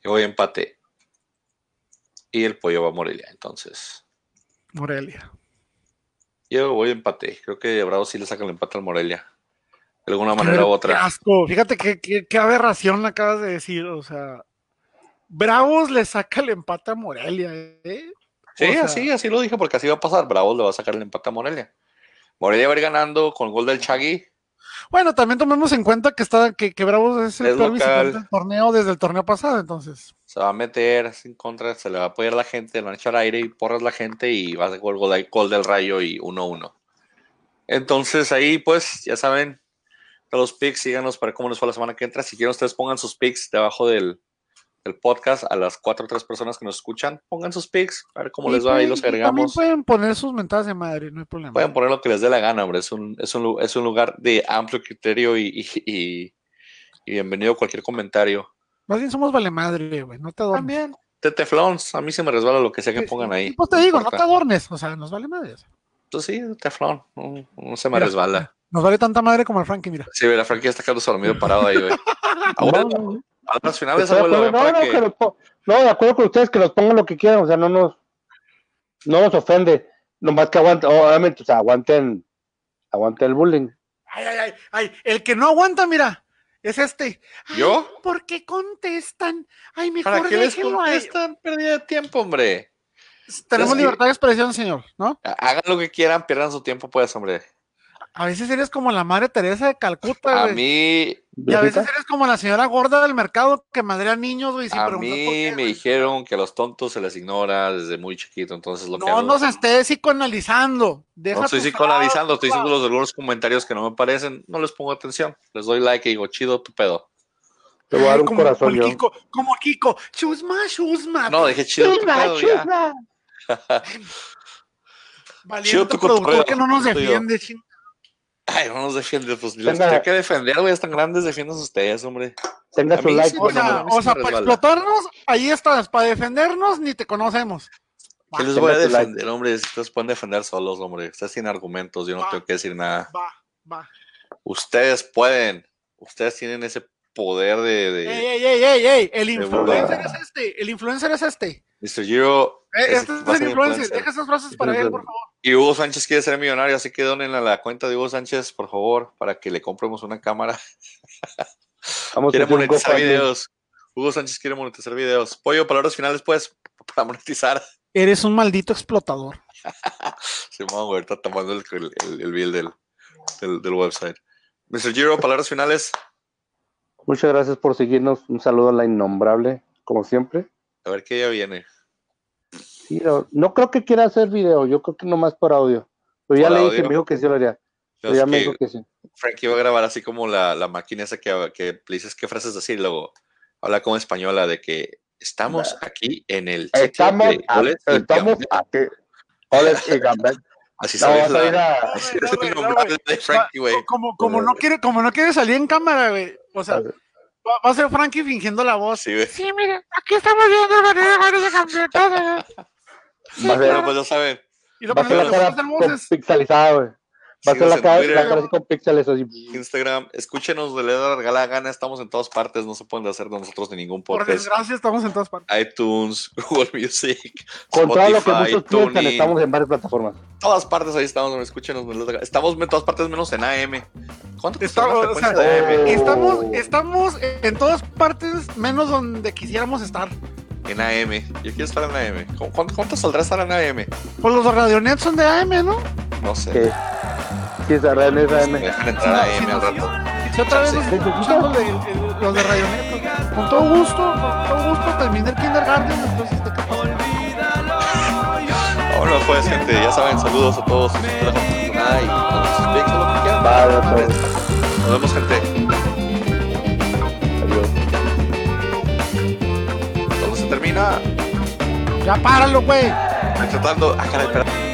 Yo voy a empate. Y el pollo va a Morelia, entonces. Morelia. Yo voy a empate. Creo que Bravo sí le saca el empate al Morelia. De alguna manera u otra. asco. Fíjate qué, qué- qué aberración acabas de decir. O sea, Bravos le saca el empate a Morelia. ¿eh? Sí, o sea- así, así lo dije, porque así va a pasar. Bravo le va a sacar el empate a Morelia. Morelia va a ir ganando con el gol del Chagui. Bueno, también tomemos en cuenta que está que, que Bravos es el Es peor local. visitante del torneo desde el torneo pasado, entonces. Se va a meter sin contra, se le va a apoyar la gente, le van a echar aire y porras la gente y va a hacer el gol, del- gol del rayo y 1-1. Entonces ahí pues ya saben, los picks, síganos para cómo les fue la semana que entra. Si quieren ustedes pongan sus picks debajo del, del podcast a las cuatro o tres personas que nos escuchan, pongan sus picks, a ver cómo Y les va, ahí pueden- los y También agregamos. pueden poner sus mentadas de madre, no hay problema. Pueden poner lo que les dé la gana, hombre. Es un, es un, es un lugar de amplio criterio y, y, y- y bienvenido a cualquier comentario. Más bien somos vale madre, güey, no te adornes. También. De teflons, a mí se me resbala lo que sea que pongan ahí. Pues te digo, no te adornes, o sea, nos vale madre. Pues sí, teflón, no, no se me Mira. resbala. Nos vale tanta madre como el Frankie, mira. Sí, la Frankie está quedando dormido parado ahí, güey. [LAUGHS] Abuelo, No, no, abuelo, no, no, que- que los no, de acuerdo con ustedes, que los pongan lo que quieran, o sea, no nos, no nos ofende, nomás que aguanten, obviamente, o sea, aguanten, aguanten el bullying. Ay, ay, ay, ay, el que no aguanta, mira, es este. Ay, ¿Yo? ¿Por qué contestan? Ay, mejor ¿Para qué les déjenlo ahí. contestan? Pérdida de tiempo, hombre. Tenemos Es que- libertad de expresión, señor, ¿no? Hagan lo que quieran, pierdan su tiempo, pues, hombre. A veces eres como la madre Teresa de Calcuta, A güey. mí, Y a veces eres como la señora gorda del mercado que madrea niños, güey, sin a mí qué, me güey. dijeron que a los tontos se les ignora desde muy chiquito, entonces lo que No nos estés psicoanalizando. Deja no estoy psicoanalizando, estoy diciendo los algunos comentarios que no me parecen, no les pongo atención, les doy like y digo, chido tu pedo. Te voy a dar un como, corazón como yo. Kiko, como Kiko. Chusma, chusma. No, dije chido tu Chusma, pedo ya. chusma. [LAUGHS] Valiente chido tu productor que no nos defiende, ching. Ay, no nos defiende, pues los que defender, güey, están grandes, defiendan ustedes, hombre. Tenga su like. sí O bueno, sea, o para resbala. explotarnos, ahí estás. Para defendernos, ni te conocemos. ¿Qué les voy a like. defender, hombre? Ustedes pueden defender solos, hombre. Ustedes sin argumentos, yo no Va. tengo que decir nada. Va, va. Ustedes pueden. Ustedes tienen ese poder de, de- Ey, ey, ey, ey, ey. El influencer es este. El influencer es este. Mr. Giro. Eh, es- este a es el influencer. influencer. Deja esas frases para él, por favor. Y Hugo Sánchez quiere ser millonario, así que donen a la cuenta de Hugo Sánchez, por favor, para que le compremos una cámara. [LAUGHS] Vamos a quiere un monetizar videos. Hugo Sánchez quiere monetizar videos. Pollo, palabras finales, pues, para monetizar. Eres un maldito explotador. [LAUGHS] Simón, güey, ahorita tomando el, el, el, el bill del, del, del website. Mr. Giro, palabras finales. Muchas gracias por seguirnos. Un saludo a la innombrable, como siempre. A ver qué ya viene. Sí, no, no creo que quiera hacer video, yo creo que nomás por audio. Pero ya ¿Por le dije, me dijo que sí lo haría. Pero ya me dijo que sí. Frankie va a grabar así como la, la máquina esa que, que le dices qué frases decir y luego habla como española de que estamos aquí en el Estamos, de a- estamos aquí. Goles y Gambet. Así No, sabes la, [LAUGHS] así No, es güey, el no, nombre güey. de Frankie, güey. Como, como, no quiere, como no quiere salir en cámara, güey. O sea, va, va a ser Frankie fingiendo la voz. Sí, güey. Sí, mire, aquí estamos viendo el partido de campeonato. Ser, pues ya saben. Y lo va a ser la cara pixelizada, güey. Va a ser la cara, la cara así con píxeles así. Instagram, escúchenos de la regala gana, estamos en todas partes, no se pueden hacer de nosotros de ningún Por podcast. desgracia, estamos en todas partes. iTunes, [LAUGHS] Google Music, Con todo lo que Spotify, muchos piensan, estamos en varias plataformas. todas partes ahí estamos, escúchenos. de la. Estamos en todas partes menos en AM. ¿Cuánto la o sea, de AM? Estamos, Oh. estamos en todas partes, menos donde quisiéramos estar. En AM. Yo quiero estar en AM. ¿Cu- ¿Cuánto, cuánto saldrá estar en AM? Pues los radionet son de AM, ¿no? No sé. Que sí, es Me AM. dejan entrar a AM al rato. Si otra vez escuchando de- los de radionet, pues, con todo gusto, con todo gusto, terminé el kindergarten, entonces te capaz. Bueno, pues, gente, ya saben, saludos a todos. sus teléfonos, nada, y nos vemos en termina? Ya páralo, güey. Estoy tratando. Ah, caray, espera.